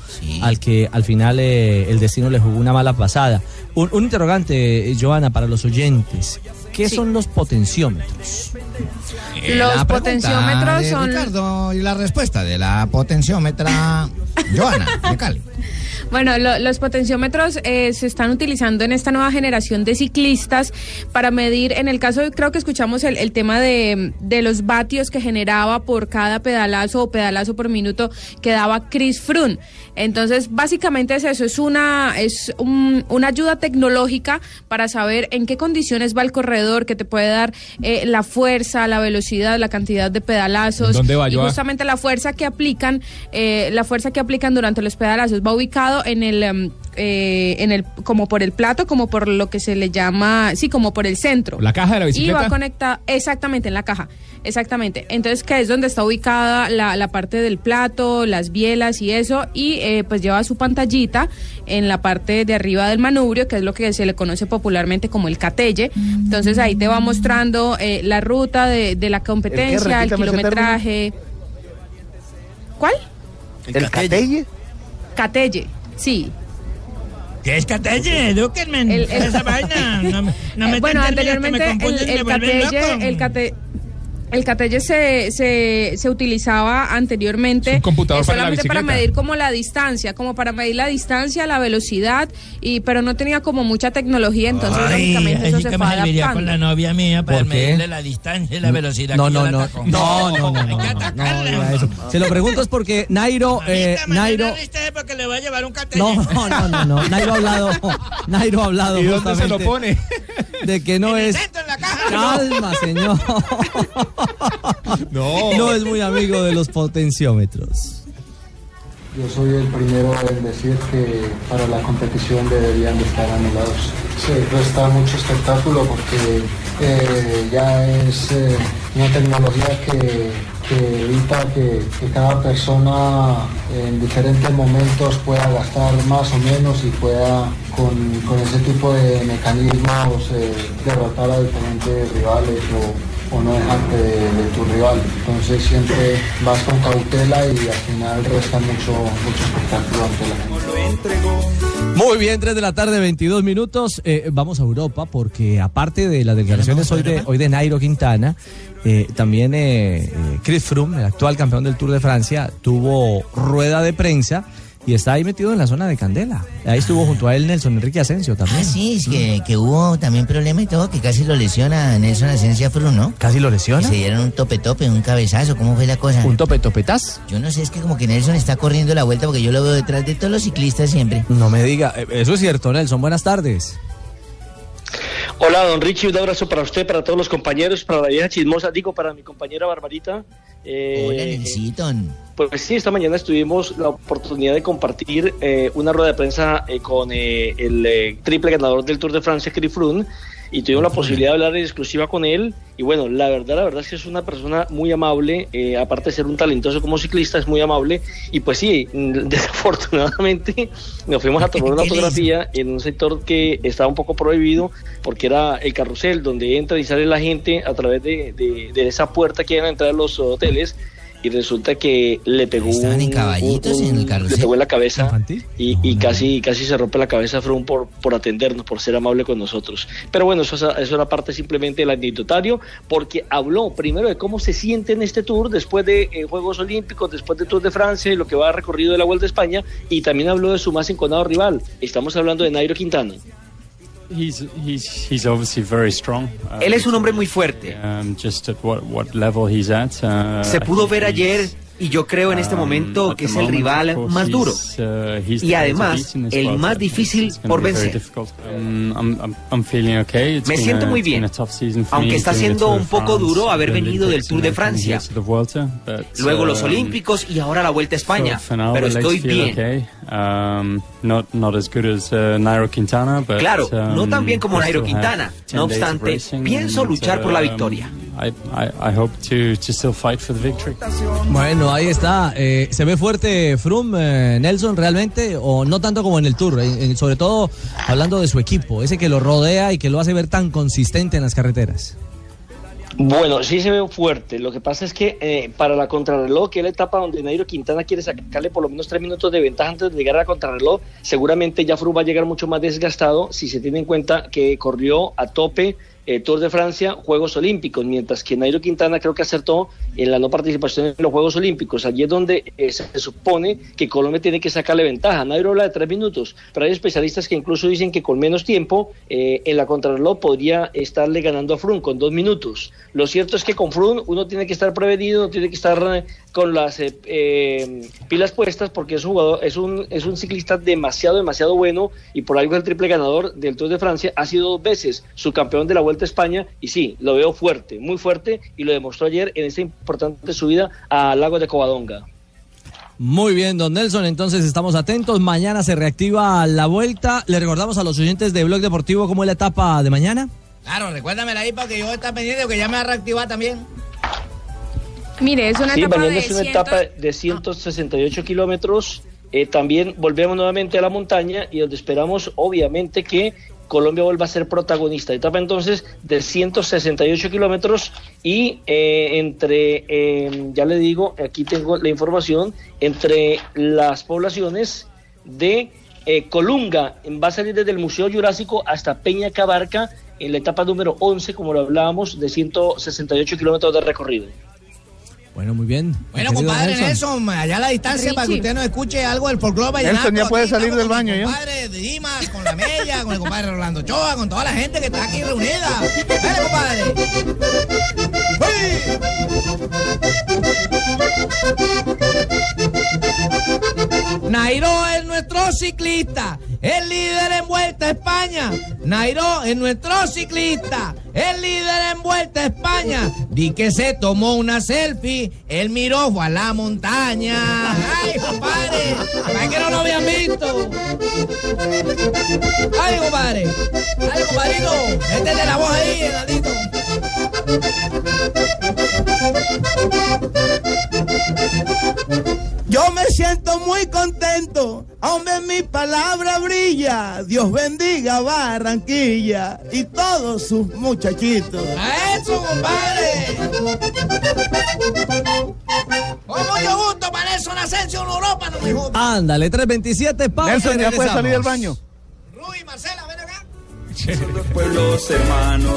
al que al final eh, el destino le jugó una mala pasada. Un, un interrogante, eh, Joana, para los oyentes. ¿Qué son los potenciómetros? Los La pregunta potenciómetros son- Ricardo y la respuesta de la potenciómetra [laughs] Joana de Cali. Bueno, lo- los potenciómetros eh, se están utilizando en esta nueva generación de ciclistas para medir, en el caso, creo que escuchamos el, el tema de, de los vatios que generaba por cada pedalazo o pedalazo por minuto que daba Chris Froome. Entonces, básicamente es eso, es una, es un- una ayuda tecnológica para saber en qué condiciones va el corredor, que te puede dar eh, la fuerza, la velocidad, la cantidad de pedalazos. ¿Dónde va, y justamente la fuerza que aplican, eh, la fuerza que aplican durante los pedalazos va ubicado en el, em, eh, en el, como por el plato, como por lo que se le llama, sí, como por el centro. ¿La caja de la Y bicicleta? va conectada, exactamente, en la caja, exactamente. Entonces, que es donde está ubicada la, la parte del plato, las bielas y eso, y eh, pues lleva su pantallita en la parte de arriba del manubrio, que es lo que se le conoce popularmente como el catelle. Entonces ahí te va mostrando eh, la ruta de, de la competencia, el, kilometraje. ¿Cuál? ¿El catelle? Catelle, sí. ¿Qué es Catelle? Edúquenme. El- el- esa vaina. No, me- no Eh, [laughs] me bueno, que me anteriormente el, y me el catelle, el cate- el catelle se, se, se utilizaba anteriormente Es un computador eh, para la solamente para medir como la distancia, como para medir la distancia, la velocidad, y pero no tenía como mucha tecnología, entonces Ay, lógicamente eso se que fue me con adaptando. la novia mía para ¿Por qué? medirle la distancia y la velocidad No, no, no, no, no, no, no, no, no, diga eso. Se lo pregunto es porque Nairo, eh, Nairo, porque le voy a llevar un catelle. no, no, no, no, no, Nairo ha hablado, [laughs] Nairo ha hablado ¿Y dónde se lo pone? De que no es, calma señor, No. no es muy amigo de los potenciómetros. Yo soy el primero en decir que para la competición deberían de estar anulados. Se resta mucho espectáculo porque eh, ya es eh, una tecnología que, que evita que, que cada persona en diferentes momentos pueda gastar más o menos y pueda con, con ese tipo de mecanismos eh, derrotar a diferentes rivales o, o no dejarte de, de tu rival. Entonces siempre vas con cautela y al final resta mucho, mucho espectáculo ante la gente. Muy bien, 3 de la tarde, 22 minutos. Eh, vamos a Europa porque aparte de las declaraciones hoy de, hoy de Nairo Quintana, eh, también eh, eh, Chris Froome, el actual campeón del Tour de Francia, tuvo rueda de prensa y está ahí metido en la zona de Candela. Ahí estuvo junto a él Nelson Enrique Asensio también. Ah, sí, es que, que hubo también problema y todo, que casi lo lesiona Nelson Asencia Fru, ¿no? ¿Casi lo lesiona? Que se dieron un tope-tope, un cabezazo, ¿cómo fue la cosa? ¿Un tope-topetaz? Yo no sé, es que como que Nelson está corriendo la vuelta porque yo lo veo detrás de todos los ciclistas siempre. No me diga, eh, eso es cierto, Nelson. Buenas tardes. Hola, don Richie, un abrazo para usted, para todos los compañeros, para la vieja chismosa, digo, para mi compañera Barbarita. Eh, Hola. Pues sí, esta mañana tuvimos la oportunidad de compartir eh, una rueda de prensa eh, con eh, el eh, triple ganador del Tour de Francia, Chris Froome, y tuvimos la posibilidad de hablar en exclusiva con él. Y bueno, la verdad, la verdad es que es una persona muy amable, eh, aparte de ser un talentoso como ciclista, es muy amable. Y pues sí, [laughs] desafortunadamente nos fuimos a tomar una [laughs] fotografía en un sector que estaba un poco prohibido, porque era el carrusel donde entra y sale la gente a través de, de- de esa puerta que iban a entrar los hoteles. Y resulta que le pegó Estaban en un- caballitos un- en el carrusel. le pegó en la cabeza y, y casi casi se rompe la cabeza Froome por, por atendernos, por ser amable con nosotros. Pero bueno, eso, es- eso era parte simplemente del anecdotario, porque habló primero de cómo se siente en este tour después de eh, Juegos Olímpicos, después de Tour de Francia y lo que va recorrido de la Vuelta a España, y también habló de su más enconado rival. Estamos hablando de Nairo Quintana. Él es un hombre muy fuerte. um, just at what, what level he's at. uh, Se pudo ver ayer y yo creo en este um, momento que es el rival más duro. uh, Y además, el más difícil por vencer. Um, Me siento muy bien, aunque está siendo un poco duro haber venido del Tour de Francia. Luego los um, Olímpicos y ahora la Vuelta a España. Pero estoy bien. uh, Claro, no tan bien como Nairo Quintana. 10 No obstante, pienso luchar por la victoria. I, I, I hope to, to still fight for the victory. Bueno, ahí está. Eh, ¿Se ve fuerte Froome, eh, Nelson, realmente? ¿O no tanto como en el Tour? En- en- sobre todo hablando de su equipo, ese que lo rodea y que lo hace ver tan consistente en las carreteras. Bueno, sí se ve fuerte. Lo que pasa es que eh, para la contrarreloj, que es la etapa donde Nairo Quintana quiere sacarle por lo menos tres minutos de ventaja antes de llegar a la contrarreloj, seguramente ya Froome va a llegar mucho más desgastado si se tiene en cuenta que corrió a tope eh, Tour de Francia, Juegos Olímpicos, mientras que Nairo Quintana creo que acertó en la no participación en los Juegos Olímpicos. Allí es donde eh, se supone que Colombia tiene que sacarle ventaja. Nairo habla de tres minutos, pero hay especialistas que incluso dicen que con menos tiempo eh, en la contrarreloj podría estarle ganando a Froome con dos minutos. Lo cierto es que con Froome uno tiene que estar prevenido, tiene que estar eh, con las eh, eh, pilas puestas porque es un jugador, es un, es un ciclista demasiado, demasiado bueno y por algo es el triple ganador del Tour de Francia. Ha sido dos veces su campeón de la Vuelta a España y sí, lo veo fuerte, muy fuerte y lo demostró ayer en esta importante subida al lago de Covadonga. Muy bien, don Nelson, entonces estamos atentos. Mañana se reactiva la vuelta. Le recordamos a los oyentes de Blog Deportivo cómo es la etapa de mañana. Claro, recuérdamela ahí porque yo está pendiente que ya me va a reactivar también. Mire, es una sí, etapa mañana de es una 100 etapa de 168 kilómetros. Eh, también volvemos nuevamente a la montaña y donde esperamos, obviamente, que Colombia vuelva a ser protagonista. Etapa entonces de 168 kilómetros y eh, entre, eh, ya le digo, aquí tengo la información, entre las poblaciones de Eh, Colunga va a salir desde el Museo Jurásico hasta Peña Cabarca en la etapa número 11, como lo hablábamos, de 168 kilómetros de recorrido. Bueno, muy bien. Bueno, compadre Nelson. Nelson, allá a la distancia para que usted nos escuche algo del folclore. Nelson, ya puede Aquí salir del con baño, ¿ya? compadre Dimas, con la Mella, con el compadre Rolando Choa, con toda la gente que está aquí reunida. Dale, compadre. Nairo es nuestro ciclista, el líder en Vuelta a España. Nairo es nuestro ciclista, el líder en Vuelta a España. Di que se tomó una selfie, él miró a la montaña. ¡Ay, compadre! ¿Para que no lo habían visto? ¡Ay, compadre! ¡Ay, compadrito! Métete la voz ahí, heladito. Yo me siento muy contento, hombre mi palabra brilla, Dios bendiga Barranquilla y todos sus muchachitos. ¡A eso, compadre! Con mucho gusto para Nelson Asensio en Europa, no me jodas. Ándale, 327, pausa. Nelson, ya puede salir del baño. Rui, Marcela, ven acá. pueblos hermanos.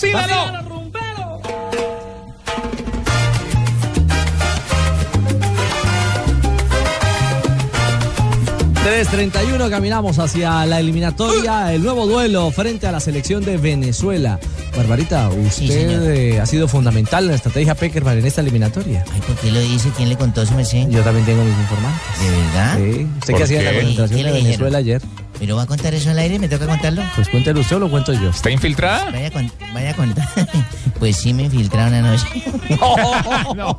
¡Vacílalo! 3.31 caminamos hacia la eliminatoria, el nuevo duelo frente a la selección de Venezuela. Barbarita, usted eh, ha sido fundamental en la estrategia Peckerman en esta eliminatoria. Ay, ¿por qué lo dice? ¿Quién le contó eso, merced? Yo también tengo mis informantes. ¿De verdad? Sí. ¿Usted ¿Por qué hacía en la concentración ¿Qué de Venezuela ayer? ¿Pero va a contar eso al aire? ¿Me toca contarlo? Pues cuéntelo usted o lo cuento yo. ¿Está infiltrada? Vaya, con- vaya a contar. [laughs] Pues sí me infiltraron anoche. No,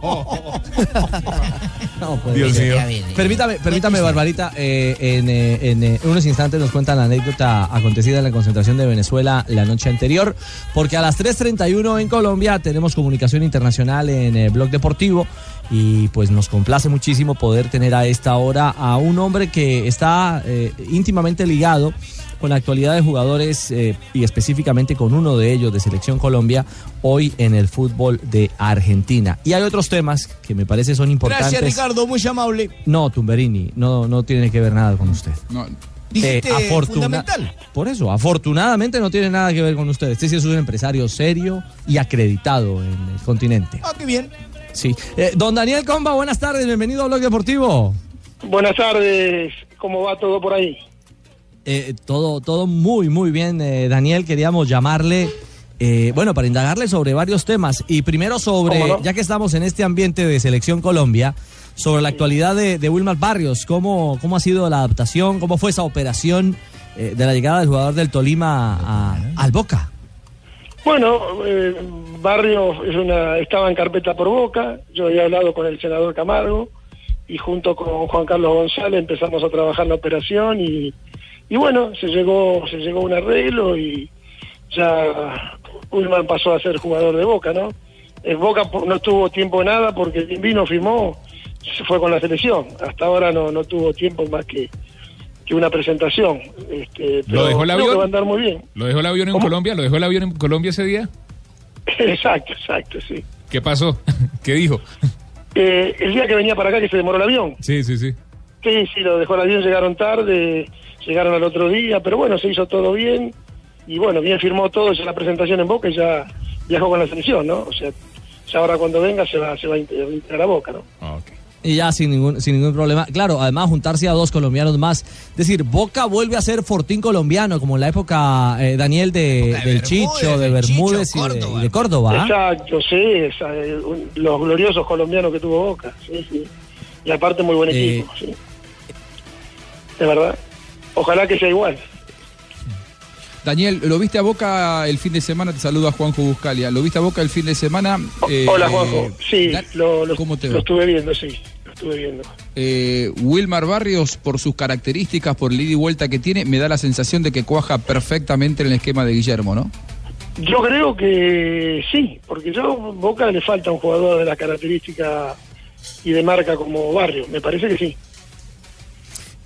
[laughs] pues, Dios eh, mío. Permítame, permítame, Barbarita, eh, en, eh, en, eh, unos instantes nos cuentan la anécdota acontecida en la concentración de Venezuela la noche anterior, porque a las 3.31 en Colombia tenemos comunicación internacional en eh, Blog Deportivo y pues nos complace muchísimo poder tener a esta hora a un hombre que está eh, íntimamente ligado con la actualidad de jugadores eh, y específicamente con uno de ellos de Selección Colombia hoy en el fútbol de Argentina. Y hay otros temas que me parece son importantes. Gracias, Ricardo, muy amable. No, Tumberini, no, no tiene que ver nada con usted. Dijiste Eh, afortuna- fundamental. Por eso, afortunadamente no tiene nada que ver con usted. Este sí es un empresario serio y acreditado en el continente. Ah, qué bien. Sí. Eh, don Daniel Comba, buenas tardes, bienvenido a Blog Deportivo. Buenas tardes, ¿cómo va todo por ahí? Eh, todo, todo muy, muy bien, eh, Daniel. Queríamos llamarle, eh, bueno, para indagarle sobre varios temas. Y primero sobre, ya que estamos en este ambiente de Selección Colombia, sobre la actualidad de, de Wilmar Barrios. ¿Cómo, ¿Cómo ha sido la adaptación? ¿Cómo fue esa operación eh, de la llegada del jugador del Tolima a- al Boca? Bueno, eh, Barrio es una, estaba en carpeta por boca, yo había hablado con el senador Camargo y junto con Juan Carlos González empezamos a trabajar la operación y, y bueno, se llegó, se llegó a un arreglo y ya Ullman pasó a ser jugador de Boca, ¿no? El Boca po- no tuvo tiempo de nada porque vino firmó, se fue con la selección. Hasta ahora no, no tuvo tiempo más que, que una presentación. Este, ¿Lo pero dejó el creo que avión? va a andar muy bien. ¿Lo dejó el avión en Colombia? ¿Lo dejó el avión en Colombia ese día? Exacto, exacto, sí. ¿Qué pasó? [laughs] ¿Qué dijo? Eh, el día que venía para acá que se demoró el avión. Sí, sí, sí. Sí, sí, lo dejó el avión, llegaron tarde, llegaron al otro día, pero bueno, se hizo todo bien. Y bueno, bien firmó todo, ya la presentación en Boca y ya viajó con la selección, ¿no? O sea, ya ahora cuando venga se va, se va a integrar a Boca, ¿no? Y ya sin ningún, sin ningún problema. Claro, además juntarse a dos colombianos más. Es decir, Boca vuelve a ser Fortín colombiano, como en la época, eh, Daniel, de, del Chicho, de Bermúdez y, de, y de Córdoba. ¿ah? Exacto, sí, esa, eh, un- los gloriosos colombianos que tuvo Boca, sí, sí. Y aparte muy buen Eh, equipo, sí. De verdad. Ojalá que sea igual. Daniel, ¿lo viste a Boca el fin de semana? Te saluda Juanjo Buscalia. ¿Lo viste a Boca el fin de semana? Eh, Hola, Juanjo. Sí, Dan- lo, lo- ¿Cómo te lo estuve viendo, sí. Lo estuve viendo. Eh, Wilmar Barrios, por sus características, por el ida y vuelta que tiene, me da la sensación de que cuaja perfectamente en el esquema de Guillermo, ¿no? Yo creo que sí, porque yo Boca le falta un jugador de la característica y de marca como Barrio. Me parece que sí.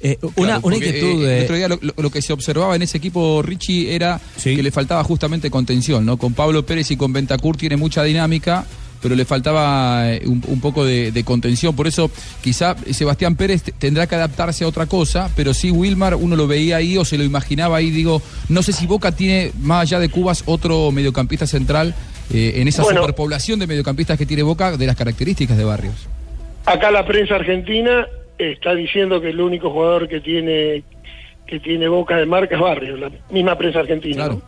Eh, una, Claro, una inquietud. eh, eh, el otro día lo, lo- lo que se observaba en ese equipo, Richie, era que le faltaba justamente contención, ¿no? Con Pablo Pérez y con Bentancur tiene mucha dinámica, pero le faltaba eh, un, un poco de, de contención. Por eso, quizá Sebastián Pérez te- tendrá que adaptarse a otra cosa, pero sí Wilmar, uno lo veía ahí o se lo imaginaba ahí. Digo, no sé si Boca tiene, más allá de Cubas, otro mediocampista central eh, en esa Bueno. superpoblación de mediocampistas que tiene Boca de las características de Barrios. Acá la prensa argentina está diciendo que el único jugador que tiene que tiene boca de marca es Barrio, la misma prensa argentina. ¿no?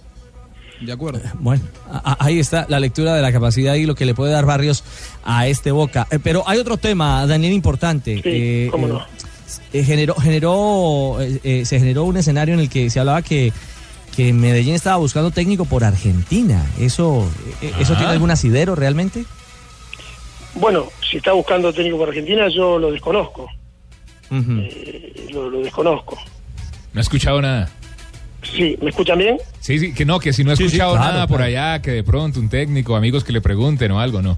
De acuerdo. [laughs] Bueno, ahí está la lectura de la capacidad y lo que le puede dar Barrios a este Boca. Eh, pero hay otro tema, Daniel, importante. Eh, cómo no. eh, generó, generó, eh, se generó un escenario en el que se hablaba que, que Medellín estaba buscando técnico por Argentina. ¿Eso, eh, ¿eso tiene algún asidero realmente? Bueno, si está buscando técnico por Argentina, yo lo desconozco. Eh, lo, lo desconozco. No he escuchado nada. Sí, ¿me escuchan bien? Sí, sí, que no, que si no he Sí, sí, escuchado claro, nada por allá, que de pronto un técnico, amigos que le pregunten o algo, no.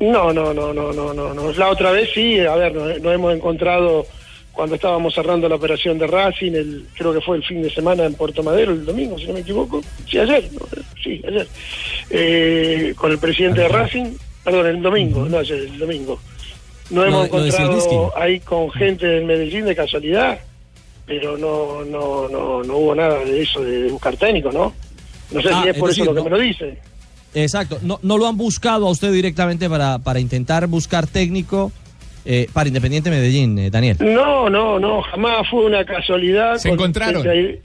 No, no, no, no, no, no, no. La otra vez sí, a ver, nos, nos hemos encontrado cuando estábamos cerrando la operación de Racing, el, creo que fue el fin de semana en Puerto Madero, el domingo, si no me equivoco. Sí, ayer, no, sí, ayer. Eh, con el presidente de Racing, perdón, el domingo, no ayer, el domingo. Nos Lo hemos de encontrado ahí con gente del Medellín de casualidad, pero no, no, no, no hubo nada de eso de, de buscar técnico, ¿no? No sé Ah, si es es por decir, eso lo que no- me lo dice. Exacto. No, no lo han buscado a usted directamente para, para intentar buscar técnico eh, para Independiente Medellín, eh, Daniel. No, no, no, jamás fue una casualidad. Se con- encontraron. De,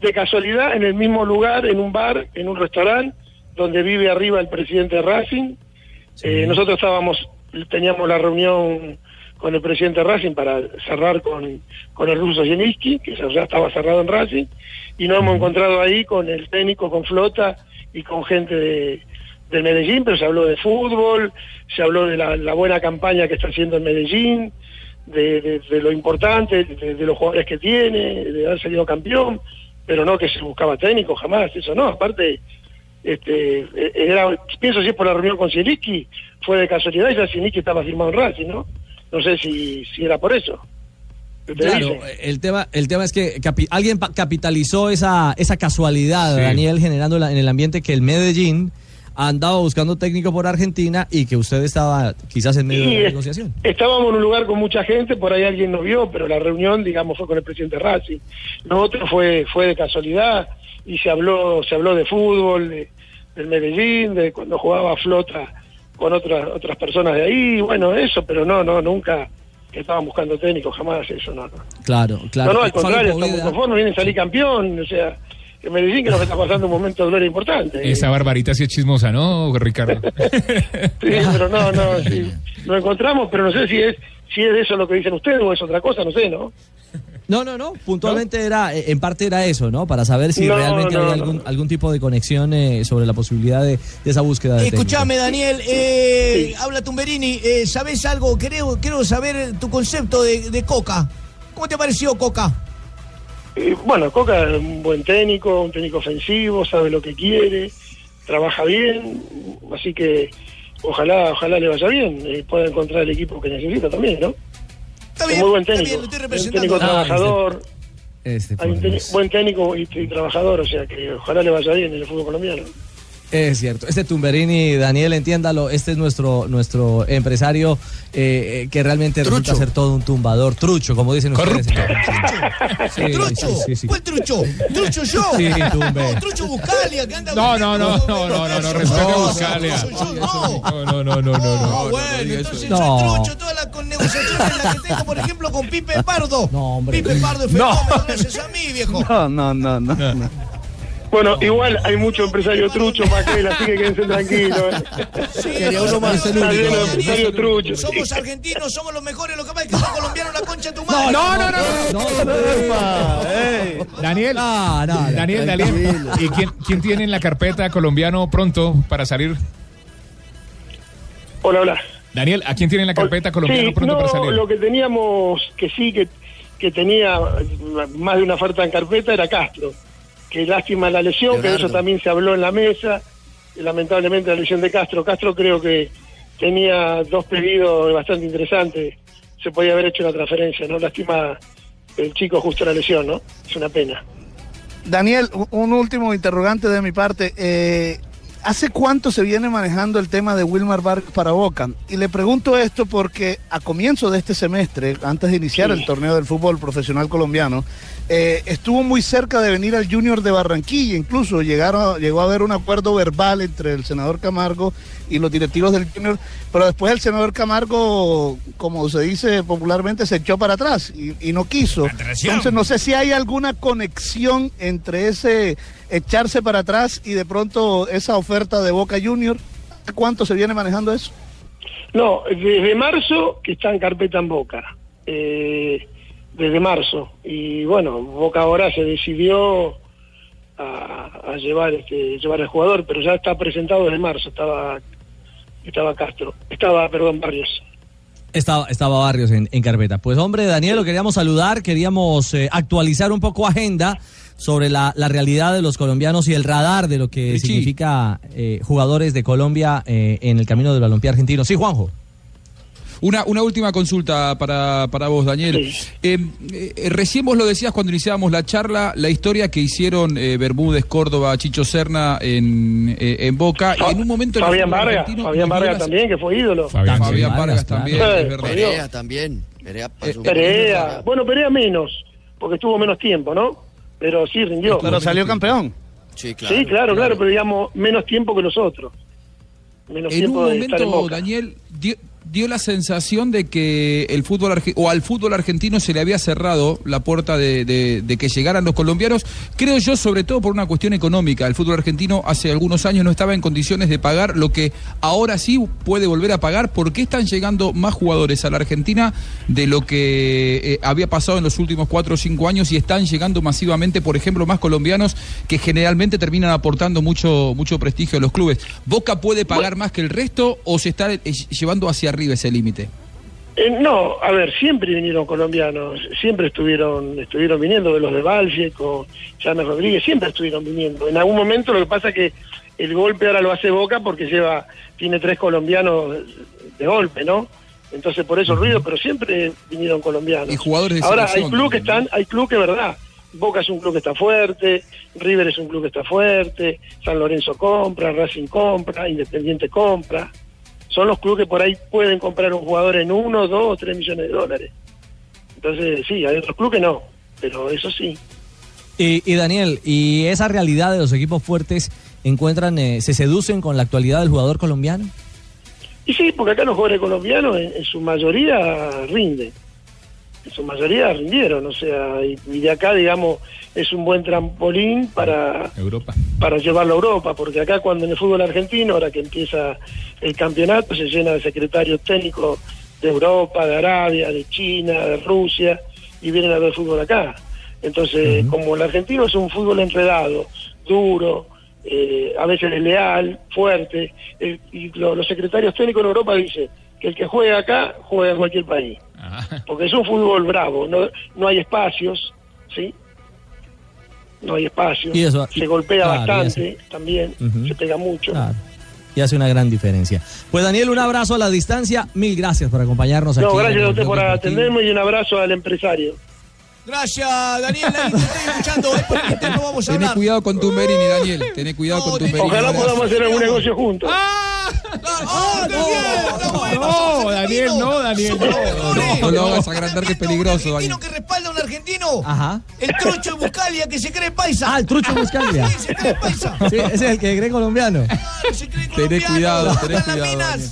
de casualidad en el mismo lugar, en un bar, en un restaurante, donde vive arriba el presidente de Racing. Eh, nosotros estábamos, teníamos la reunión con el presidente de Racing para cerrar con, con el ruso Zielinski, que ya estaba cerrado en Racing, y nos hemos encontrado ahí con el técnico, con Flota y con gente de, del Medellín, pero se habló de fútbol, se habló de la, la buena campaña que está haciendo el Medellín, de, de- de lo importante, de, de los jugadores que tiene, de haber salido campeón, pero no que se buscaba técnico, jamás, eso no, aparte, este, era, pienso si es por la reunión con Zielinski, fue de casualidad, y ya Zielinski estaba firmado en Racing, ¿no? No sé si, si era por eso. ¿Qué te Claro, dice? el tema, el tema es que capi- alguien pa- capitalizó esa, esa casualidad, Sí. Daniel, generando la- en el ambiente que el Medellín andaba buscando técnico por Argentina y que usted estaba quizás en medio Y de la es- negociación. Estábamos en un lugar con mucha gente, por ahí alguien nos vio, pero la reunión, digamos, fue con el presidente Racing. Lo otro fue fue de casualidad y se habló se habló de fútbol, de- del Medellín, de cuando jugaba Flota con otras otras personas de ahí, bueno, eso, pero no, no, nunca que estaban buscando técnicos, jamás eso, no, no. Claro, claro. no, no, al contrario, estamos conformes, viene a salir campeón, o sea, el Medellín que nos está pasando un momento de gloria importante. Esa barbarita sí es chismosa, ¿no, Ricardo? [laughs] Sí, pero no, no, sí. [laughs] Nos encontramos, pero no sé si es si es eso lo que dicen ustedes o es otra cosa, no sé, ¿no? No, no, no. Puntualmente era, eh, en parte era eso, ¿no? Para saber si No, realmente no, había no. algún, algún tipo de conexión eh, sobre la posibilidad de, de esa búsqueda de técnico. Escuchame, Daniel, eh, habla Tumberini, eh, ¿sabés algo? Quiero, quiero saber tu concepto de, de Coca. ¿Cómo te pareció Coca? Eh, bueno, Coca es un buen técnico, un técnico ofensivo, sabe lo que quiere, trabaja bien, así que ojalá ojalá le vaya bien, eh, pueda encontrar el equipo que necesita también, ¿no? Está bien, muy buen está técnico, bien, estoy un técnico Ah, trabajador, Este, hay un buen técnico y, y trabajador, o sea que ojalá le vaya bien en el fútbol colombiano. Es cierto. Este Tumberini, Daniel, entiéndalo, este es nuestro, nuestro empresario eh, eh, que realmente resulta ser todo un tumbador, trucho, como dicen ustedes. Sí, ¿Trucho? sí, sí, sí. ¿Cuál trucho? ¿Trucho yo? Sí, Tumbe. No, trucho Buscalia, que anda No, no, no, no, no, no, no, respete a Buscalia. No, no, no, no, no, Ah, no. bueno, entonces No. soy trucho todas las negociaciones las que tengo, por ejemplo, con Pipe Pardo. Pipe Pardo es No. fenómeno, gracias a mí, viejo. No, no, no, no. No. Bueno, igual hay mucho empresario trucho más que él, así que quédense tranquilos. ¿eh? Sería uno más Está lleno de empresarios truchos. Somos argentinos, somos los mejores, lo que pasa es que son colombianos la concha de tu madre. no, no, no. Daniel, Daniel, Daniel. ¿Y quién, quién tiene en la carpeta colombiano pronto para salir? Hola, hola. Daniel, ¿a quién tiene en la carpeta colombiano Sí, pronto no, para salir? lo que teníamos, que sí, que, que tenía más de una oferta en carpeta era Castro. Que lástima la lesión, Leonardo. eso también se habló en la mesa. Y lamentablemente la lesión de Castro. Castro creo que tenía dos pedidos bastante interesantes. Se podía haber hecho una transferencia, ¿no? Lástima el chico justo la lesión, ¿no? Es una pena. Daniel, un último interrogante de mi parte. Eh, ¿Hace cuánto se viene manejando el tema de Wilmar Vargas para Boca? Y le pregunto esto porque a comienzo de este semestre, antes de iniciar el torneo del fútbol profesional colombiano, eh, estuvo muy cerca de venir al Junior de Barranquilla. Incluso llegaron, llegó a haber un acuerdo verbal entre el senador Camargo y los directivos del Junior, pero después el senador Camargo, como se dice popularmente, se echó para atrás y, y no quiso. Entonces no sé si hay alguna conexión entre ese echarse para atrás y de pronto esa oferta de Boca Junior. ¿Cuánto se viene manejando eso? No, desde marzo que está en carpeta en Boca. Eh, desde marzo. Y bueno, Boca ahora se decidió a, a llevar este llevar al jugador, pero ya está presentado desde marzo. Estaba estaba Castro, estaba, perdón, Barrios. Estaba, estaba Barrios en, en carpeta. Pues hombre, Daniel, lo queríamos saludar, queríamos eh, actualizar un poco agenda sobre la, la realidad de los colombianos y el radar de lo que significa eh, jugadores de Colombia eh, en el camino del balompié argentino. Sí, Juanjo. Una, una última consulta para, para vos, Daniel. Eh, eh, recién vos lo decías cuando iniciábamos la charla, la historia que hicieron eh, Bermúdez, Córdoba, Chicho Serna en, eh, en Boca. y en un momento Fabián Vargas, Fabián Vargas también, que fue ídolo. Fabián, Fabián Vargas también, Sí, es verdad. Perea también. Perea pasó. Perea, bueno, Perea menos, porque estuvo menos tiempo, ¿no? Pero sí rindió. Pero salió campeón. Sí, sí, claro, claro, pero digamos, menos tiempo que los otros. Menos En un tiempo de estar en momento, Boca. Daniel, dio, la sensación de que el fútbol arge- o al fútbol argentino se le había cerrado la puerta de, de- de que llegaran los colombianos. Creo yo, sobre todo por una cuestión económica. El fútbol argentino hace algunos años no estaba en condiciones de pagar lo que ahora sí puede volver a pagar. ¿Por qué están llegando más jugadores a la Argentina de lo que eh, había pasado en los últimos cuatro o cinco años y están llegando masivamente, por ejemplo, más colombianos que generalmente terminan aportando mucho, mucho prestigio a los clubes? ¿Boca puede pagar más que el resto o se está eh, llevando hacia arriba ese límite? Eh, no, a ver, siempre vinieron colombianos, siempre estuvieron estuvieron viniendo de los de Valle con James Rodríguez, siempre estuvieron viniendo. En algún momento lo que pasa es que el golpe ahora lo hace Boca porque lleva tiene tres colombianos de golpe, ¿no? Entonces por eso el ruido, pero siempre vinieron colombianos. Y jugadores de Ahora hay clubes que están, hay clubes que verdad. Boca es un club que está fuerte, River es un club que está fuerte, San Lorenzo compra, Racing compra, Independiente compra. Son los clubes que por ahí pueden comprar un jugador en uno, dos o tres millones de dólares. Entonces, sí, hay otros clubes que no, pero eso sí. Y, y Daniel, ¿y esa realidad de los equipos fuertes encuentran, eh, se seducen con la actualidad del jugador colombiano? Y sí, porque acá los jugadores colombianos en, en su mayoría rinden. En su mayoría rindieron, o sea, y, y de acá, digamos, es un buen trampolín para, Europa. para llevarlo a Europa, porque acá cuando en el fútbol argentino, ahora que empieza el campeonato, se llena de secretarios técnicos de Europa, de Arabia, de China, de Rusia, y vienen a ver fútbol acá. Entonces, como el argentino es un fútbol enredado, duro, eh, a veces desleal, fuerte, eh, y lo- los secretarios técnicos en Europa dicen que el que juega acá juega en cualquier país, porque es un fútbol bravo, no, no hay espacios, ¿sí? No hay espacios, Y eso- se golpea claro, bastante también, se pega mucho. Claro. Y hace una gran diferencia. Pues Daniel, un abrazo a la distancia. Mil gracias por acompañarnos aquí. No, gracias a usted por atenderme y un abrazo al empresario. Gracias, Daniel. Ahí te estoy escuchando. Después del tema vamos a Tené hablar. cuidado con Tumberini, Daniel. Tené cuidado con Tumberini. Ojalá podamos hacer algún negocio juntos. ¡Ah, No, Daniel, no, Daniel, no. No lo hagas agrandar que es peligroso, Daniel. que respalda a un argentino. Ajá. El trucho de Buscalia que se cree paisa. Ah, el trucho Buscalia. Sí, se cree paisa. Sí, ese es el que cree colombiano. Tené cuidado, tené cuidado. Daniel.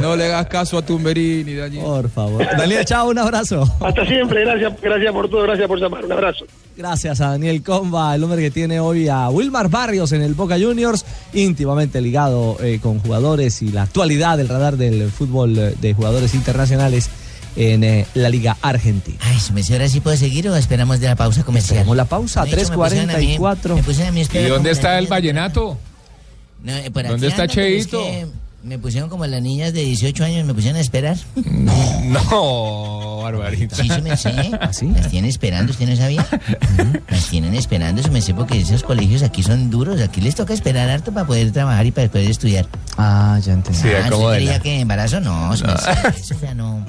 No le hagas caso a Tumberini, Daniel. Por favor. Daniel, chao, un abrazo. Hasta siempre, gracias, gracias por todo, gracias por llamar, un abrazo. Gracias a Daniel Comba, el hombre que tiene hoy a Wilmar Barrios en el Boca Juniors, íntimamente ligado eh, con jugadores y la actualidad del radar del fútbol eh, de jugadores internacionales en eh, la Liga Argentina. Ay, su merced, ahora sí puedo seguir o esperamos de la pausa comercial. Esperamos la pausa, De hecho, me pusieron a mí- 3:44. Me pusieron a mí ¿Y dónde está el vallenato? No, eh, ¿Dónde está pero es Cheito? que Me pusieron como las niñas de 18 años, me pusieron a esperar. No, [laughs] Barbarita. Sí, su merced. Las tienen esperando, ¿usted no sabía? Las tienen esperando, su merced, porque esos colegios aquí son duros. Aquí les toca esperar harto para poder trabajar y para poder estudiar. Ah, ya entendí. Sí, ah, ¿usted acomódela. creía que embarazo? No, eso ya no.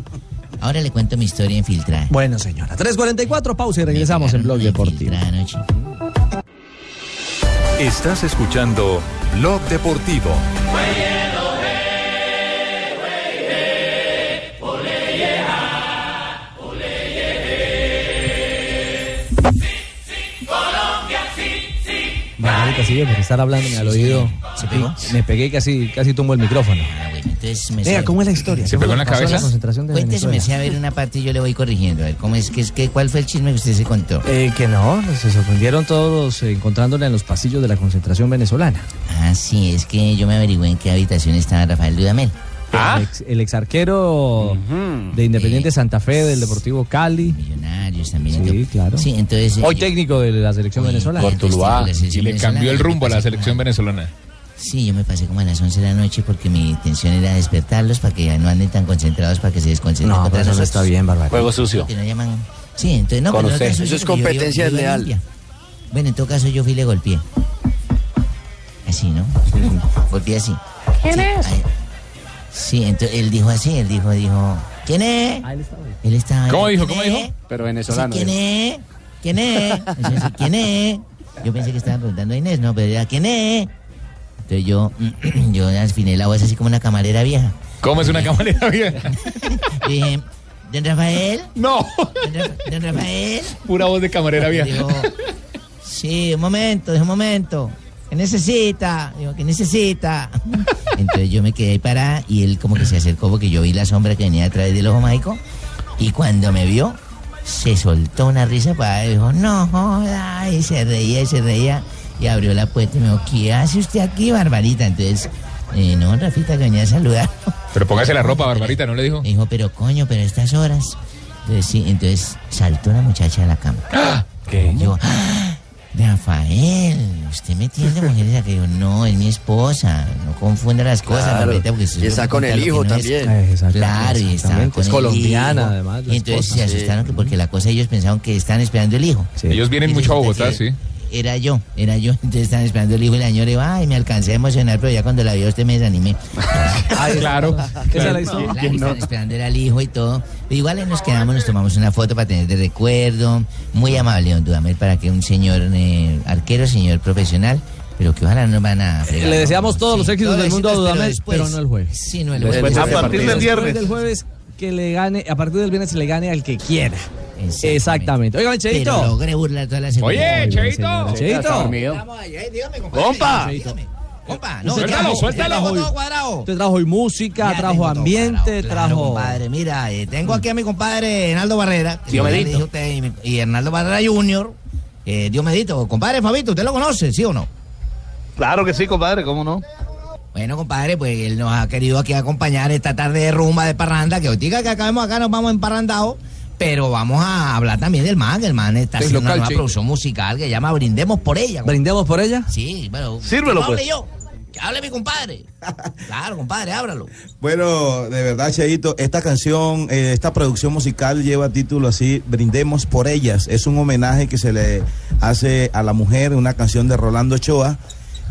Ahora le cuento mi historia infiltrada. Bueno, señora. 3.44, pausa y regresamos en Blog Deportivo. Estás escuchando Blog Deportivo. Margarita, sigue por estar hablándome al oído. ¿Se pegó? Me pegué y casi, casi tumbo el micrófono. Entonces me Venga, ¿cómo es la historia? ¿Se pegó en la ¿Cómo pasó cabeza? concentración de Cuéntese, Venezuela? me sé a ver una parte y yo le voy corrigiendo. A ver, ¿cómo es que, es que cuál fue el chisme que usted se contó? Eh, que no, se sorprendieron todos eh, encontrándola en los pasillos de la concentración venezolana. Ah, sí, es que yo me averigüé en qué habitación estaba Rafael Dudamel. El, ex, el exarquero de Independiente Santa Fe, del Deportivo Cali. También. Sí, claro. Sí, entonces. eh, Hoy yo- técnico de la selección venezolana. Cortuluá. Y le cambió el rumbo a la selección venezolana. Sí, yo me pasé como a las 11 de la noche porque mi intención era despertarlos para que no anden tan concentrados para que se desconcentren No, pero eso no está bien, Barbarita. Juego sucio. Que no llaman... Sí, entonces no, Con pero no usted. Eso es yo- competencia yo- yo limpia. Bueno, en todo caso yo fui y le golpeé. Así, ¿no? golpeé así. ¿Quién es? Ay, Sí, entonces él dijo así, él dijo, dijo, ¿quién es? Él estaba ahí, ¿Cómo dijo? ¿quién ¿Cómo es? dijo? Pero Sí, venezolano. ¿Quién es? ¿Quién es? ¿Quién es? Yo pensé que estaban preguntando a Inés, no, pero era ¿quién es? Entonces yo, [clears throat] yo afiné la voz así como una camarera vieja. ¿Cómo es una camarera vieja? [laughs] Dije, ¿don Rafael? No. ¿Don, Ra- don Rafael? Pura voz de camarera vieja. Sí, un momento, un momento. ¿Qué necesita? Digo, ¿qué necesita? Entonces yo me quedé ahí parada y él como que se acercó porque yo vi la sombra que venía a través del ojo mágico. Y cuando me vio, se soltó una risa para dijo, no joda, y se reía y se reía. Y abrió la puerta y me dijo, ¿qué hace usted aquí, Barbarita? Entonces, eh, no, Rafita, que venía a saludar. Pero póngase la ropa, Barbarita, ¿no le dijo? Me dijo, pero coño, pero estas horas. Entonces, sí, entonces saltó la muchacha de la cama. ¿Qué? Yo, ¡Ah! Rafael, usted me tiende mujeres [laughs] a que yo, no, es mi esposa. No confunda las cosas, Claro. Porque Y está con el hijo no también. Eh, exactamente, Claro, y exactamente. con Es el colombiana, hijo. además, Y entonces esposa. se asustaron que porque la cosa ellos pensaban que estaban esperando el hijo. Ellos vienen Y mucho a Bogotá, que sí. Era yo, era yo. Entonces estaban esperando el hijo y la señora iba, ay, me alcancé a emocionar, pero ya cuando la vio usted me desanimé. [laughs] Ay, claro. Esa es la estaban esperando era el hijo y todo. Pero igual ahí nos quedamos, nos tomamos una foto para tener de recuerdo. Muy amable, don Dudamel, para que un señor eh, arquero, señor profesional, pero que ojalá no nos van a fregar, Le ¿no? deseamos todos los éxitos todos del mundo a Dudamel, después- pero no el jueves. Sí, no el Después jueves. de A este partir del Después viernes. del jueves que le gane, a partir del viernes le gane al que quiera. Exactamente. Exactamente. Oigan, Pero Cheito. logré burlar toda la. Oye, Cheito. Cheito. dormido. ¡Compa! Compa, no, Usted ¿qué Suéltalo, suéltalo. ¿Qué hago todo cuadrado? Usted trajo hoy música, Ya trajo ambiente, claro, trajo. compadre, mira, eh, tengo aquí a mi compadre Hernaldo Barrera. que Dios ya le medito. dije a usted, y, Hernaldo Barrera Junior. Eh, Dios medito. Compadre Fabito, ¿usted lo conoce, sí o no? Claro que sí, compadre, ¿cómo no? Bueno, compadre, pues él nos ha querido aquí acompañar esta tarde de rumba de parranda, que hoy diga que acabemos acá, nos vamos emparrandados, pero vamos a hablar también del man, el man está Es haciendo una nueva chico. producción musical que se llama Brindemos por ella. ¿Brindemos por ella? Sí, bueno. Sírvelo, no hable pues. yo, que hable mi compadre. [laughs] Claro, compadre, ábralo. Bueno, de verdad, Cheito, esta canción, eh, esta producción musical lleva título así, Brindemos por ellas. Es un homenaje que se le hace a la mujer, una canción de Rolando Ochoa.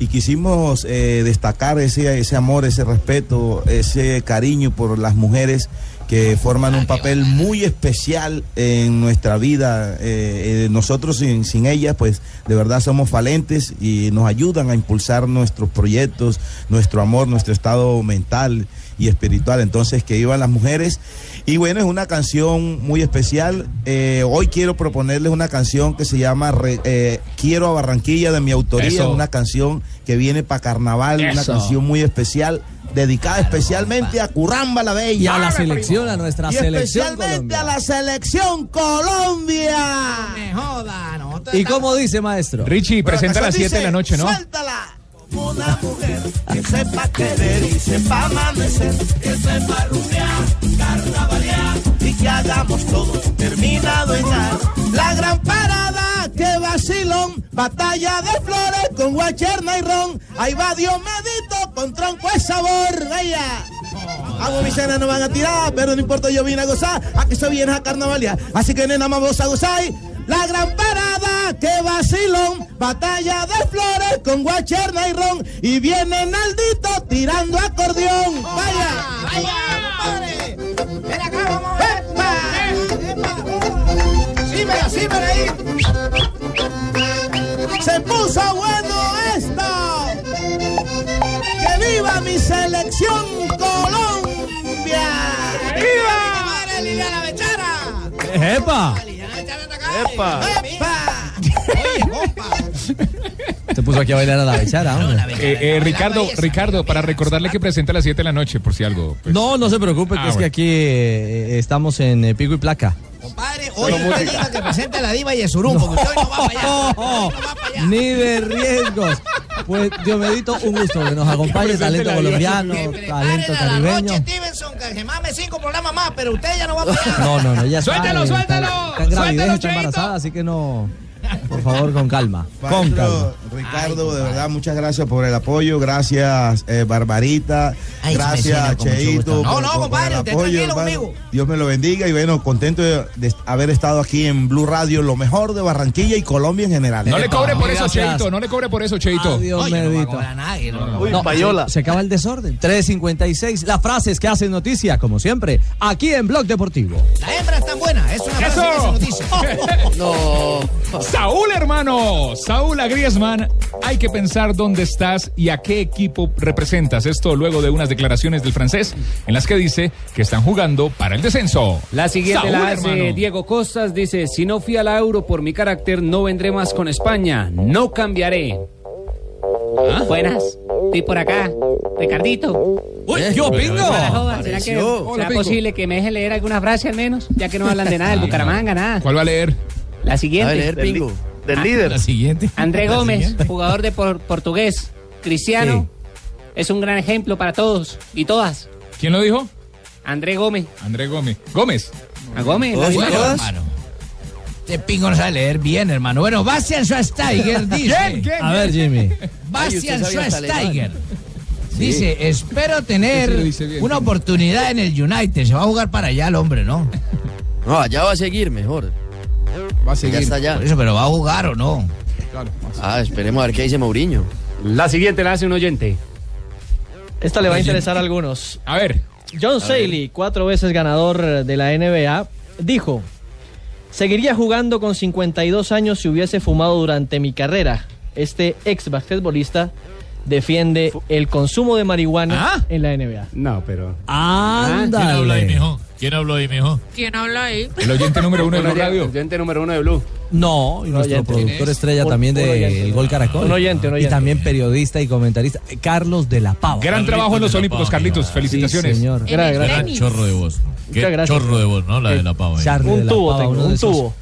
Y quisimos eh, destacar ese, ese amor, ese respeto, ese cariño por las mujeres que forman un papel muy especial en nuestra vida. Eh, eh, nosotros sin, sin ellas, pues de verdad somos valentes y nos ayudan a impulsar nuestros proyectos, nuestro amor, nuestro estado mental y espiritual. Entonces, que iban las mujeres. Y bueno, es una canción muy especial. Eh, hoy quiero proponerles una canción que se llama Re- eh, Quiero a Barranquilla de mi autoría, Eso. una canción que viene para carnaval, una canción muy especial, dedicada especialmente a Curramba la Bella. Y a la selección, a nuestra Y selección especialmente Colombia. a la selección Colombia. Me joda, no. ¿Y cómo dice, maestro? Richie, presenta a las 7 de la noche, ¿no? Suéltala. Una mujer que sepa querer y sepa amanecer, que sepa rumbear, carnavalear y que hagamos todo terminado en ar. La gran parada, que vacilón, batalla de flores con guacherna y ron. Ahí va Diomedito con tronco de sabor, vaya. Hago mi cena, no van a tirar, pero no importa, yo vine a gozar. Aquí se viene a carnavalear, así que nena, vamos a gozar. La gran parada, que vacilón, batalla de flores con guacherna y ron. Y viene Naldito tirando acordeón, vaya. Vaya, compadre. Ven acá, vamos a ver. ¡Epa! Símela, símela ahí. Se puso bueno esto. ¡Que viva mi selección Colombia! ¡Viva! ¡Madre Liliana Bechara! ¡Epa! ¡Epa! [laughs] Se puso aquí a bailar a la bechara, hombre. Eh, eh, Ricardo, Ricardo, para recordarle que presenta a las 7 de la noche, por si algo. pues. No, no se preocupe, que Ah, es que bueno. aquí eh, estamos en eh, pico y placa. Compadre, hoy usted diga que presente a la diva y el surún, [laughs] porque usted hoy no va para allá. Ni de riesgos. Pues, Diomedito, un gusto que nos [laughs] acompañe, talento colombiano, talento caribeño. noche, Stevenson, que mame cinco programas más, pero usted ya no va. [laughs] No, no, no, ya está. Suéltalo, está- suéltalo, Está en gravidez, suéltalo, está embarazada, así que no. Por favor, con calma. Con calma. Ricardo, de verdad, muchas gracias por el apoyo. Gracias, eh, Barbarita. Ay, me gracias, Cheito. No, por- no, compadre, usted apoyo, tranquilo hermano. conmigo. Dios me lo bendiga y bueno, contento de, de haber estado aquí en Blue Radio, lo mejor de Barranquilla y Colombia en general. No le cobre por eso, Gracias. Cheito. No le cobre por eso, Cheito. Adiós, Medito. Uy, No, payola. Se, se acaba el desorden. 3.56. Las frases que hacen noticia, como siempre, aquí en Blog Deportivo. La hembra es tan buena, es una frase que se noticia. [laughs] No. [laughs] Saúl, hermano. Saúl a Griezmann. Hay que pensar dónde estás y a qué equipo representas. Esto luego de unas declaraciones del francés en las que dice que están jugando para el descenso. La siguiente Saúl, la hace hermano. Diego Costas. Dice, si no fui a la Euro por mi carácter, no vendré más con España. No cambiaré. ¿Ah? Buenas, estoy por acá. Ricardito. Uy, yo, Pingo. ¿Será, que, será Pingo. posible que me deje leer alguna frase al menos? Ya que no hablan de nada del Bucaramanga, nada. ¿Cuál va a leer? La siguiente. A ver, leer, Pingo. Del Ah, líder. La siguiente. [laughs] André La Gómez, siguiente. jugador de por- portugués, cristiano, es un gran ejemplo para todos y todas. ¿Quién lo dijo? André Gómez. André Gómez. Gómez. A Gómez. hermano. Este pingo no sabe leer bien, hermano. Bueno, Bastian Schweinsteiger [laughs] dice. ¿Quién? ¿Quién? A ver, Jimmy. [laughs] Bastian Schweinsteiger. Dice, espero tener bien. una oportunidad en el United. Se va a jugar para allá el hombre, ¿no? No, allá va a seguir mejor. Va a seguir. Ya está allá. Por eso, pero va a jugar o no. Ah, esperemos a ver qué dice Mourinho. La siguiente la hace un oyente. Esta le va a interesar a algunos. A ver. John Saley, cuatro veces ganador de la NBA, dijo, seguiría jugando con 52 años si hubiese fumado durante mi carrera. Este ex basquetbolista defiende el consumo de marihuana en la NBA. No, pero... Ándale. ¿Quién habló ahí, mijo? ¿Quién habla ahí? El oyente [laughs] número uno de Blue El Radio. oyente número uno de Blue. No, y nuestro oyente. productor estrella Un- también un de oyente. El Gol Caracol. Un oyente, un Y oyente. también periodista y comentarista, Carlos de la Pava. Gran trabajo en los Olímpicos, Carlitos. Felicitaciones. Sí, señor. Gra- gra- Gran chorro de voz. Qué Muchas gracias. chorro de voz, ¿no? La de la pava. Un la tubo Pava, tengo, un esos- tubo.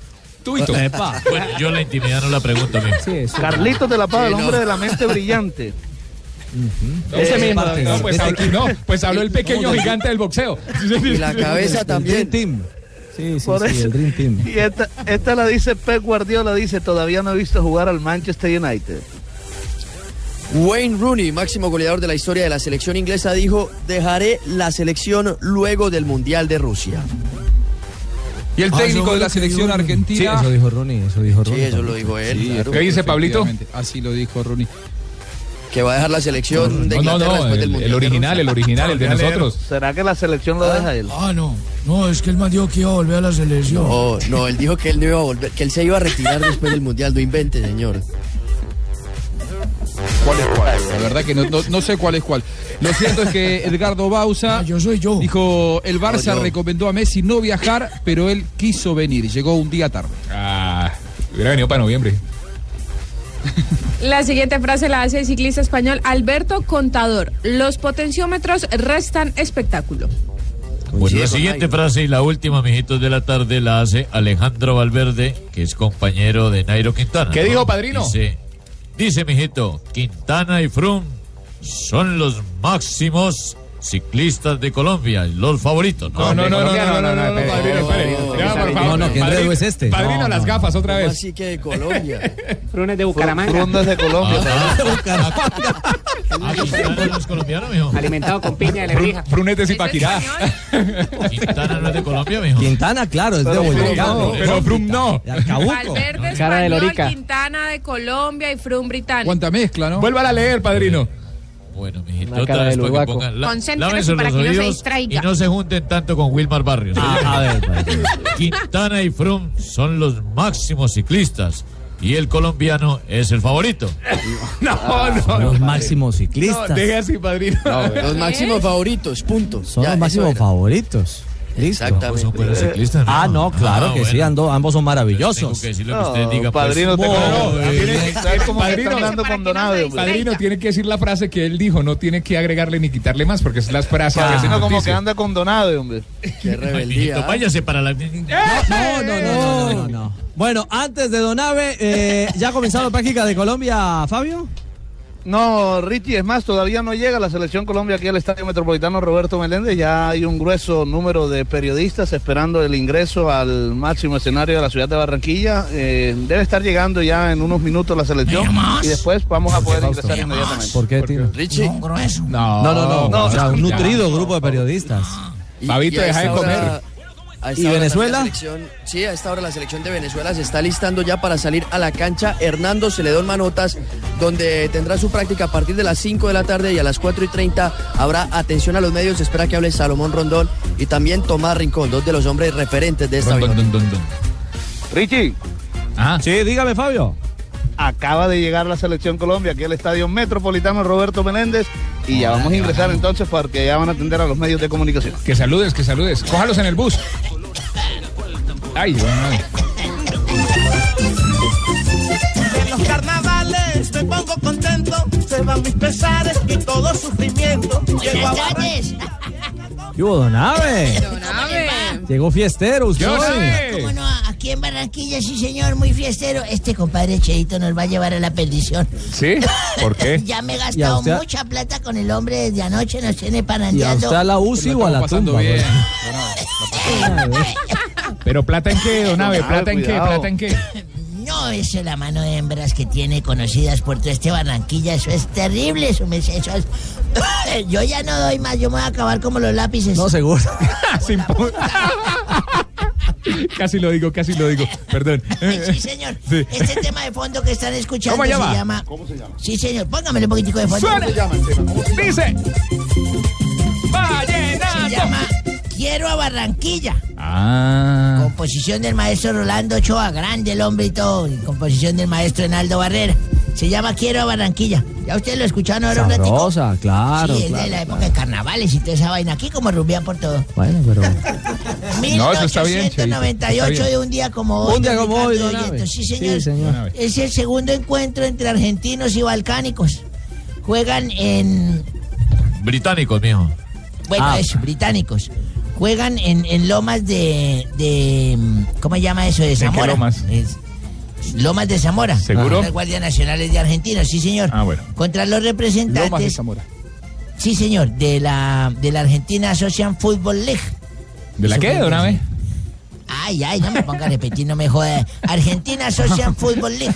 Bueno, yo la intimidad no la pregunto, mijo. Carlitos de la Pava, Sí, el no. hombre de la mente brillante. Ese Ese mismo. No, pues Este habló, no, pues habló el pequeño gigante del boxeo. Y la cabeza también. Team. Sí, sí, Por sí, eso. el Dream Team. Y esta, esta la dice Pep Guardiola, dice, todavía no he visto jugar al Manchester United. Wayne Rooney, máximo goleador de la historia de la selección inglesa, dijo, dejaré la selección luego del Mundial de Rusia. Y el Ah, técnico de la selección argentina. Sí, eso dijo Rooney, eso dijo Sí, eso lo dijo él. Sí, claro. ¿Qué dice Pablito? Así lo dijo Rooney. Que va a dejar la selección de No, no, Inglaterra no, después del el, Mundial. el original, el original, el de nosotros. ¿Será que la selección lo deja él? Ah, no. No, es que el man dijo que iba a volver a la selección. No, no, él dijo que él no iba a volver, que él se iba a retirar después del Mundial. No invente, señor. ¿Cuál es cuál? La verdad que no, no- no sé cuál es cuál. Lo cierto es que Edgardo Bausa yo soy yo. dijo, el Barça recomendó a Messi no viajar, pero él quiso venir. Llegó un día tarde. Ah, hubiera venido para noviembre. [laughs] La siguiente frase la hace el ciclista español Alberto Contador. Los potenciómetros restan espectáculo. Bueno, la siguiente frase y la última, mijitos de la tarde, la hace Alejandro Valverde, que es compañero de Nairo Quintana. ¿Qué ¿no? dijo, padrino? Dice, dice, mijito, Quintana y Froome son los máximos ciclistas de Colombia, los favoritos. No, no, no, no, no, no, no, no, no. No, no, ¿qué enredo es este? Padrino, No, las no, gafas otra ¿Cómo vez. así que de Colombia? [laughs] Frunes de Bucaramanga. Bruno es de Colombia. Ah, Quintana no es colombiano, mijo. Alimentado con piña de lebrija. Frunes de Zipaquirá. [laughs] Quintana no es de Colombia, mijo. Quintana, claro, es de Boyacá. No, pero Froome no. Valverde español, lorica. Quintana de Colombia y Froome británico. ¿Cuánta mezcla, no? Vuelva a leer, padrino. Bueno, mijito, otra vez para que pongan. la- Concéntrese lávense para los que no se distraiga. y no se junten tanto con Wilmar Barrios. Ah, a ver. Quintana y Froome son los máximos ciclistas y el colombiano es el favorito. [laughs] No, no, Los no. máximos ciclistas. No, deje así, padrino. Los máximos favoritos, punto. Son Ya, los máximos favoritos. Listo. Exactamente. Son buenos ciclistas. Ah, no, claro Ah, que sí, ando- ambos son Tengo maravillosos. que decir lo que usted diga. pues. padrino, te. Tiene- ¿sabes cómo Padrino. hablando con tiene que decir la frase que él dijo, no tiene que agregarle ni quitarle más, porque es las frases que se como que anda con Donave, hombre. Qué [laughs] rebeldía. Mijito, váyase para la. No, no, no, no, no, no. Bueno, antes de Donave, eh, ¿ya ha comenzado la práctica de Colombia, Fabio? No, Richie, es más, todavía no llega la selección Colombia aquí al Estadio Metropolitano Roberto Meléndez. Ya hay un grueso número de periodistas esperando el ingreso al máximo escenario de la ciudad de Barranquilla. Eh, debe estar llegando ya en unos minutos la selección y después vamos a poder ingresar inmediatamente. ¿Por qué, Tino? Richie. grueso. No, No, no, no. no, o sea, un nutrido grupo de periodistas. Babito, deja de comer. Hora- a esta ¿Y hora Venezuela? también la selección- sí, a esta hora la selección de Venezuela se está listando ya para salir a la cancha Hernando Celedón Manotas, donde tendrá su práctica a partir de las 5 de la tarde y a las 4 y 30 habrá atención a los medios. Se espera que hable Salomón Rondón y también Tomás Rincón, dos de los hombres referentes de esta dun. Richie, Ah, Sí, dígame, Fabio. acaba de llegar la selección Colombia aquí al Estadio Metropolitano Roberto Meléndez y ya vamos a ingresar entonces porque ya van a atender a los medios de comunicación. que saludes, que saludes. Cójalos en el bus. Ay, bueno. En los carnavales me pongo contento, se van mis pesares y todo sufrimiento. Llego a tardes. ¿Qué hubo, Donave? Donave. Llegó fiestero usted. Yo sé. ¿Cómo no? Aquí en Barranquilla, sí señor, muy fiestero. Este compadre Cheito nos va a llevar a la perdición. ¿Sí? ¿Por qué? [laughs] Ya me he ¿Y a gastado usted? mucha plata con el hombre desde anoche, nos tiene ¿Y a parandeando. usted a la UCI o a la tumba? bien. [laughs] ¿Pero plata en qué, don Ave? ¿Plata en qué? ¿Plata en qué? No, eso es la mano de hembras que tiene conocidas por todo este Barranquilla. Eso es terrible, eso, me- eso es... [coughs] Yo ya no doy más, yo me voy a acabar como los lápices. No, seguro. [laughs] Sin casi lo digo, casi lo digo. Perdón. Sí, señor. [laughs] Sí. Este tema de fondo que están escuchando ¿Cómo se llama? llama... ¿Cómo se llama? Sí, señor. Póngamele un poquitico de fondo. Suena. Dice. Se Vallenato. llama Quiero a Barranquilla. Ah. Composición del maestro Rolando Ochoa, grande el hombre y todo. y composición del maestro Enaldo Barrera. Se llama Quiero a Barranquilla. ¿Ya ustedes lo escucharon ahora un ratito? Sabrosa, claro. sí, es claro, de la claro. época de carnavales y toda esa vaina. Aquí como rumbean por todo. Bueno, pero. [laughs] No, eso está bien, Cheito, 1898 está bien. de un día como hoy. Un día como hoy, don. Sí, señor. Es el segundo encuentro entre argentinos y balcánicos. Juegan en... Británicos, mijo. Bueno, Ah. eso, británicos. Juegan en, en Lomas de, de... ¿Cómo se llama eso? De qué Zamora. Lomas? Es- Lomas de Zamora. ¿Seguro? Las Guardias Nacionales de Argentina, sí, señor. Ah, bueno. Contra los representantes... Lomas de Zamora. Sí, señor, de la, de la Argentina Association Football League. ¿De la qué, don Ave? Ay, ay, no me ponga a repetir, no me joda. Argentina Association [laughs] Football League.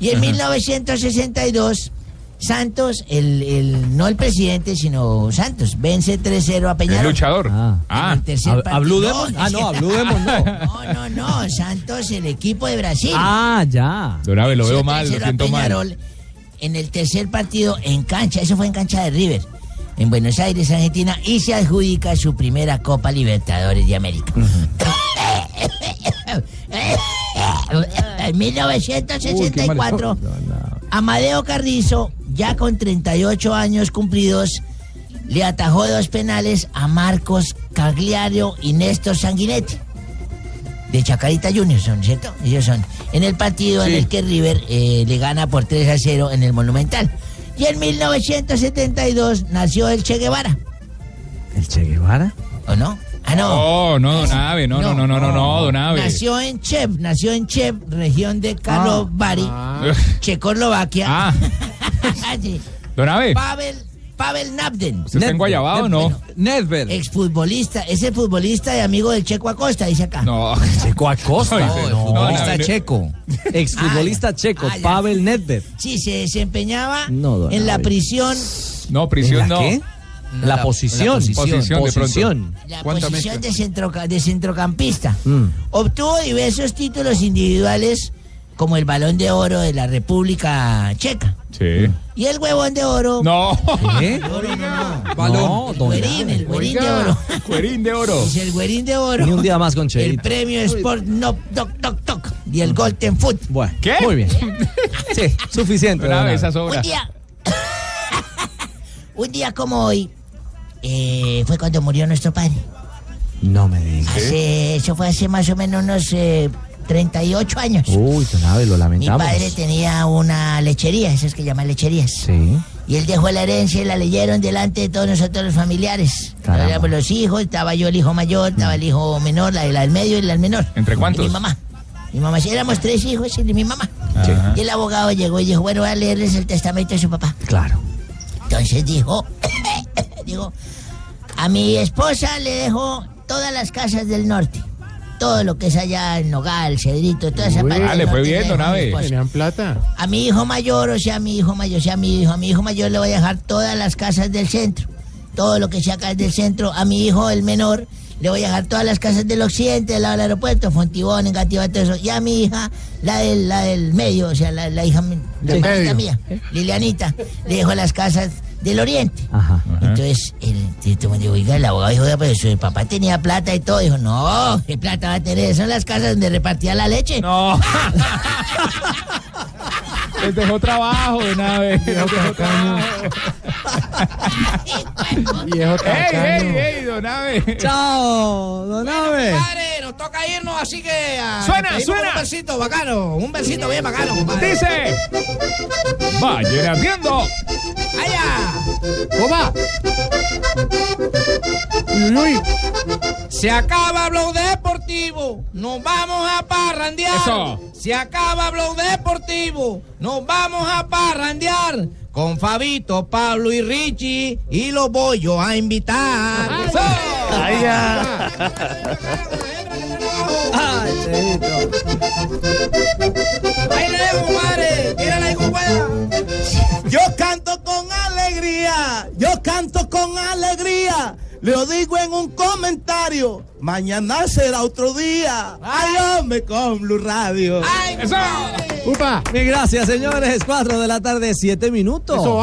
Y en 1962, Santos, el, el, no el presidente, sino Santos, vence 3-0 a El Peñarol. luchador. Ah. Ah. El tercer ¿A- a partido. Blue Demon? Ah, no, [laughs] a Blue Demon no. No, no, no, Santos, el equipo de Brasil. Ah, ya. Don Ave, lo veo mal, lo 3-0 a siento mal. Peñarol En el tercer partido en cancha, eso fue en cancha de River, en Buenos Aires, Argentina, y se adjudica su primera Copa Libertadores de América. [laughs] en 1964, Amadeo Carrizo, ya con 38 años cumplidos, le atajó dos penales a Marcos Cagliario y Néstor Sanguinetti. De Chacarita Juniors son, ¿cierto? Ellos son. En el partido en el que River eh, le gana por 3 a 0 en el Monumental. Y en 1972 nació el Che Guevara. ¿El Che Guevara? ¿O no? Ah, no. Oh, no, don Ave, no, no, no, no, no, no, don Ave. Nació en Chev, nació en Chev, región de Karlovy, Checoslovaquia. Ah, Sí. don Ave. Pavel, Pavel Nabden. ¿Usted está en Guayabao o no? Nedved. Exfutbolista, es el futbolista y amigo del Checo Acosta, dice acá. No. [laughs] Checo Acosta. No, no, No, futbolista no, no. checo. [laughs] Exfutbolista checo, Ah. Pavel Nedved. Sí, se desempeñaba en la prisión, No, ¿En prisión la no. qué? La posición. posición, de pronto. Posición. la ¿Cuánta posición de, centroca- de centrocampista. Mm. Obtuvo diversos títulos individuales como el balón de oro de la República Checa. Sí. Y el huevón de oro. No. ¿Qué? [laughs] Balón. No, don Güerín, el güerín de Oiga, oro. Cuerín de oro. [laughs] Es el güerín de oro. Ni un día más con El Cheito. premio Sport No Toc Toc Toc y el Golden Foot. Bueno, ¿Qué? muy bien. [laughs] Sí, suficiente. Una esa sobra. Un día. un día como hoy eh, fue cuando murió nuestro padre. No me digas. Eso fue hace más o menos unos eh, 38 años. Uy, don Abe, lo Mi lamentamos. padre tenía una lechería, esas que llaman lecherías. Sí. Y él dejó la herencia y la leyeron delante de todos nosotros los familiares. Mm. Éramos los hijos, estaba yo el hijo mayor, estaba el hijo menor, la, la del medio y la del menor. ¿Entre cuántos? Y mi mamá. Mi mamá, sí, éramos tres hijos y mi mamá. Ajá. Y el abogado llegó y dijo, bueno, voy a leerles el testamento de su papá. Claro. Entonces dijo, [coughs] dijo, a mi esposa le dejo todas las casas del norte. Todo lo que es allá en Nogal, Cedrito, toda esa parte. Ah, le fue bien, don dejo a mi Abe. esposa. Tenían plata. A mi hijo mayor, o sea, a mi hijo mayor, o sea, a mi hijo, a mi hijo mayor le voy a dejar todas las casas del centro. Todo lo que sea acá del centro. A mi hijo, el menor, le voy a dejar todas las casas del occidente, del lado del aeropuerto, Fontibón, Engativá, todo eso. Y a mi hija, la del, la del medio, o sea, la, la hija la medio. mía, Lilianita, le dejo las casas del oriente. Ajá. Entonces, el, el, oiga, el abogado dijo, "Oiga, pero su papá tenía plata y todo. Dijo, no, ¿qué plata va a tener? Son las casas donde repartía la leche. No. [laughs] Les dejó trabajo de nave. Les dejó trabajo. Viejo ¡Ey, ey, ey, don Abe! Chao, don Abe. Compadre, nos toca irnos, así que. ah, Suena, suena. Un besito bacano, un besito bien bacano, compadre. Dice. Vayan haciendo. ¡Allá! ¡Oba! Uy, uy. Se acaba Blog Deportivo, nos vamos a parrandear. Eso. Se acaba Blog Deportivo, nos vamos a parrandear. Con Fabito, Pablo y Richie, y los voy yo a invitar. ¡Eso! Ay, ya. [laughs] Ay, Cheito. Ahí le compadre. Tírala ahí pueda. Yo canto con alegría, yo canto con alegría. Lo digo en un comentario, mañana será otro día. Ay, hombre, con Blue Radio. ¡Ay, ¡Eso! Upa. Mil gracias, señores. Cuatro de la tarde, siete minutos. Eso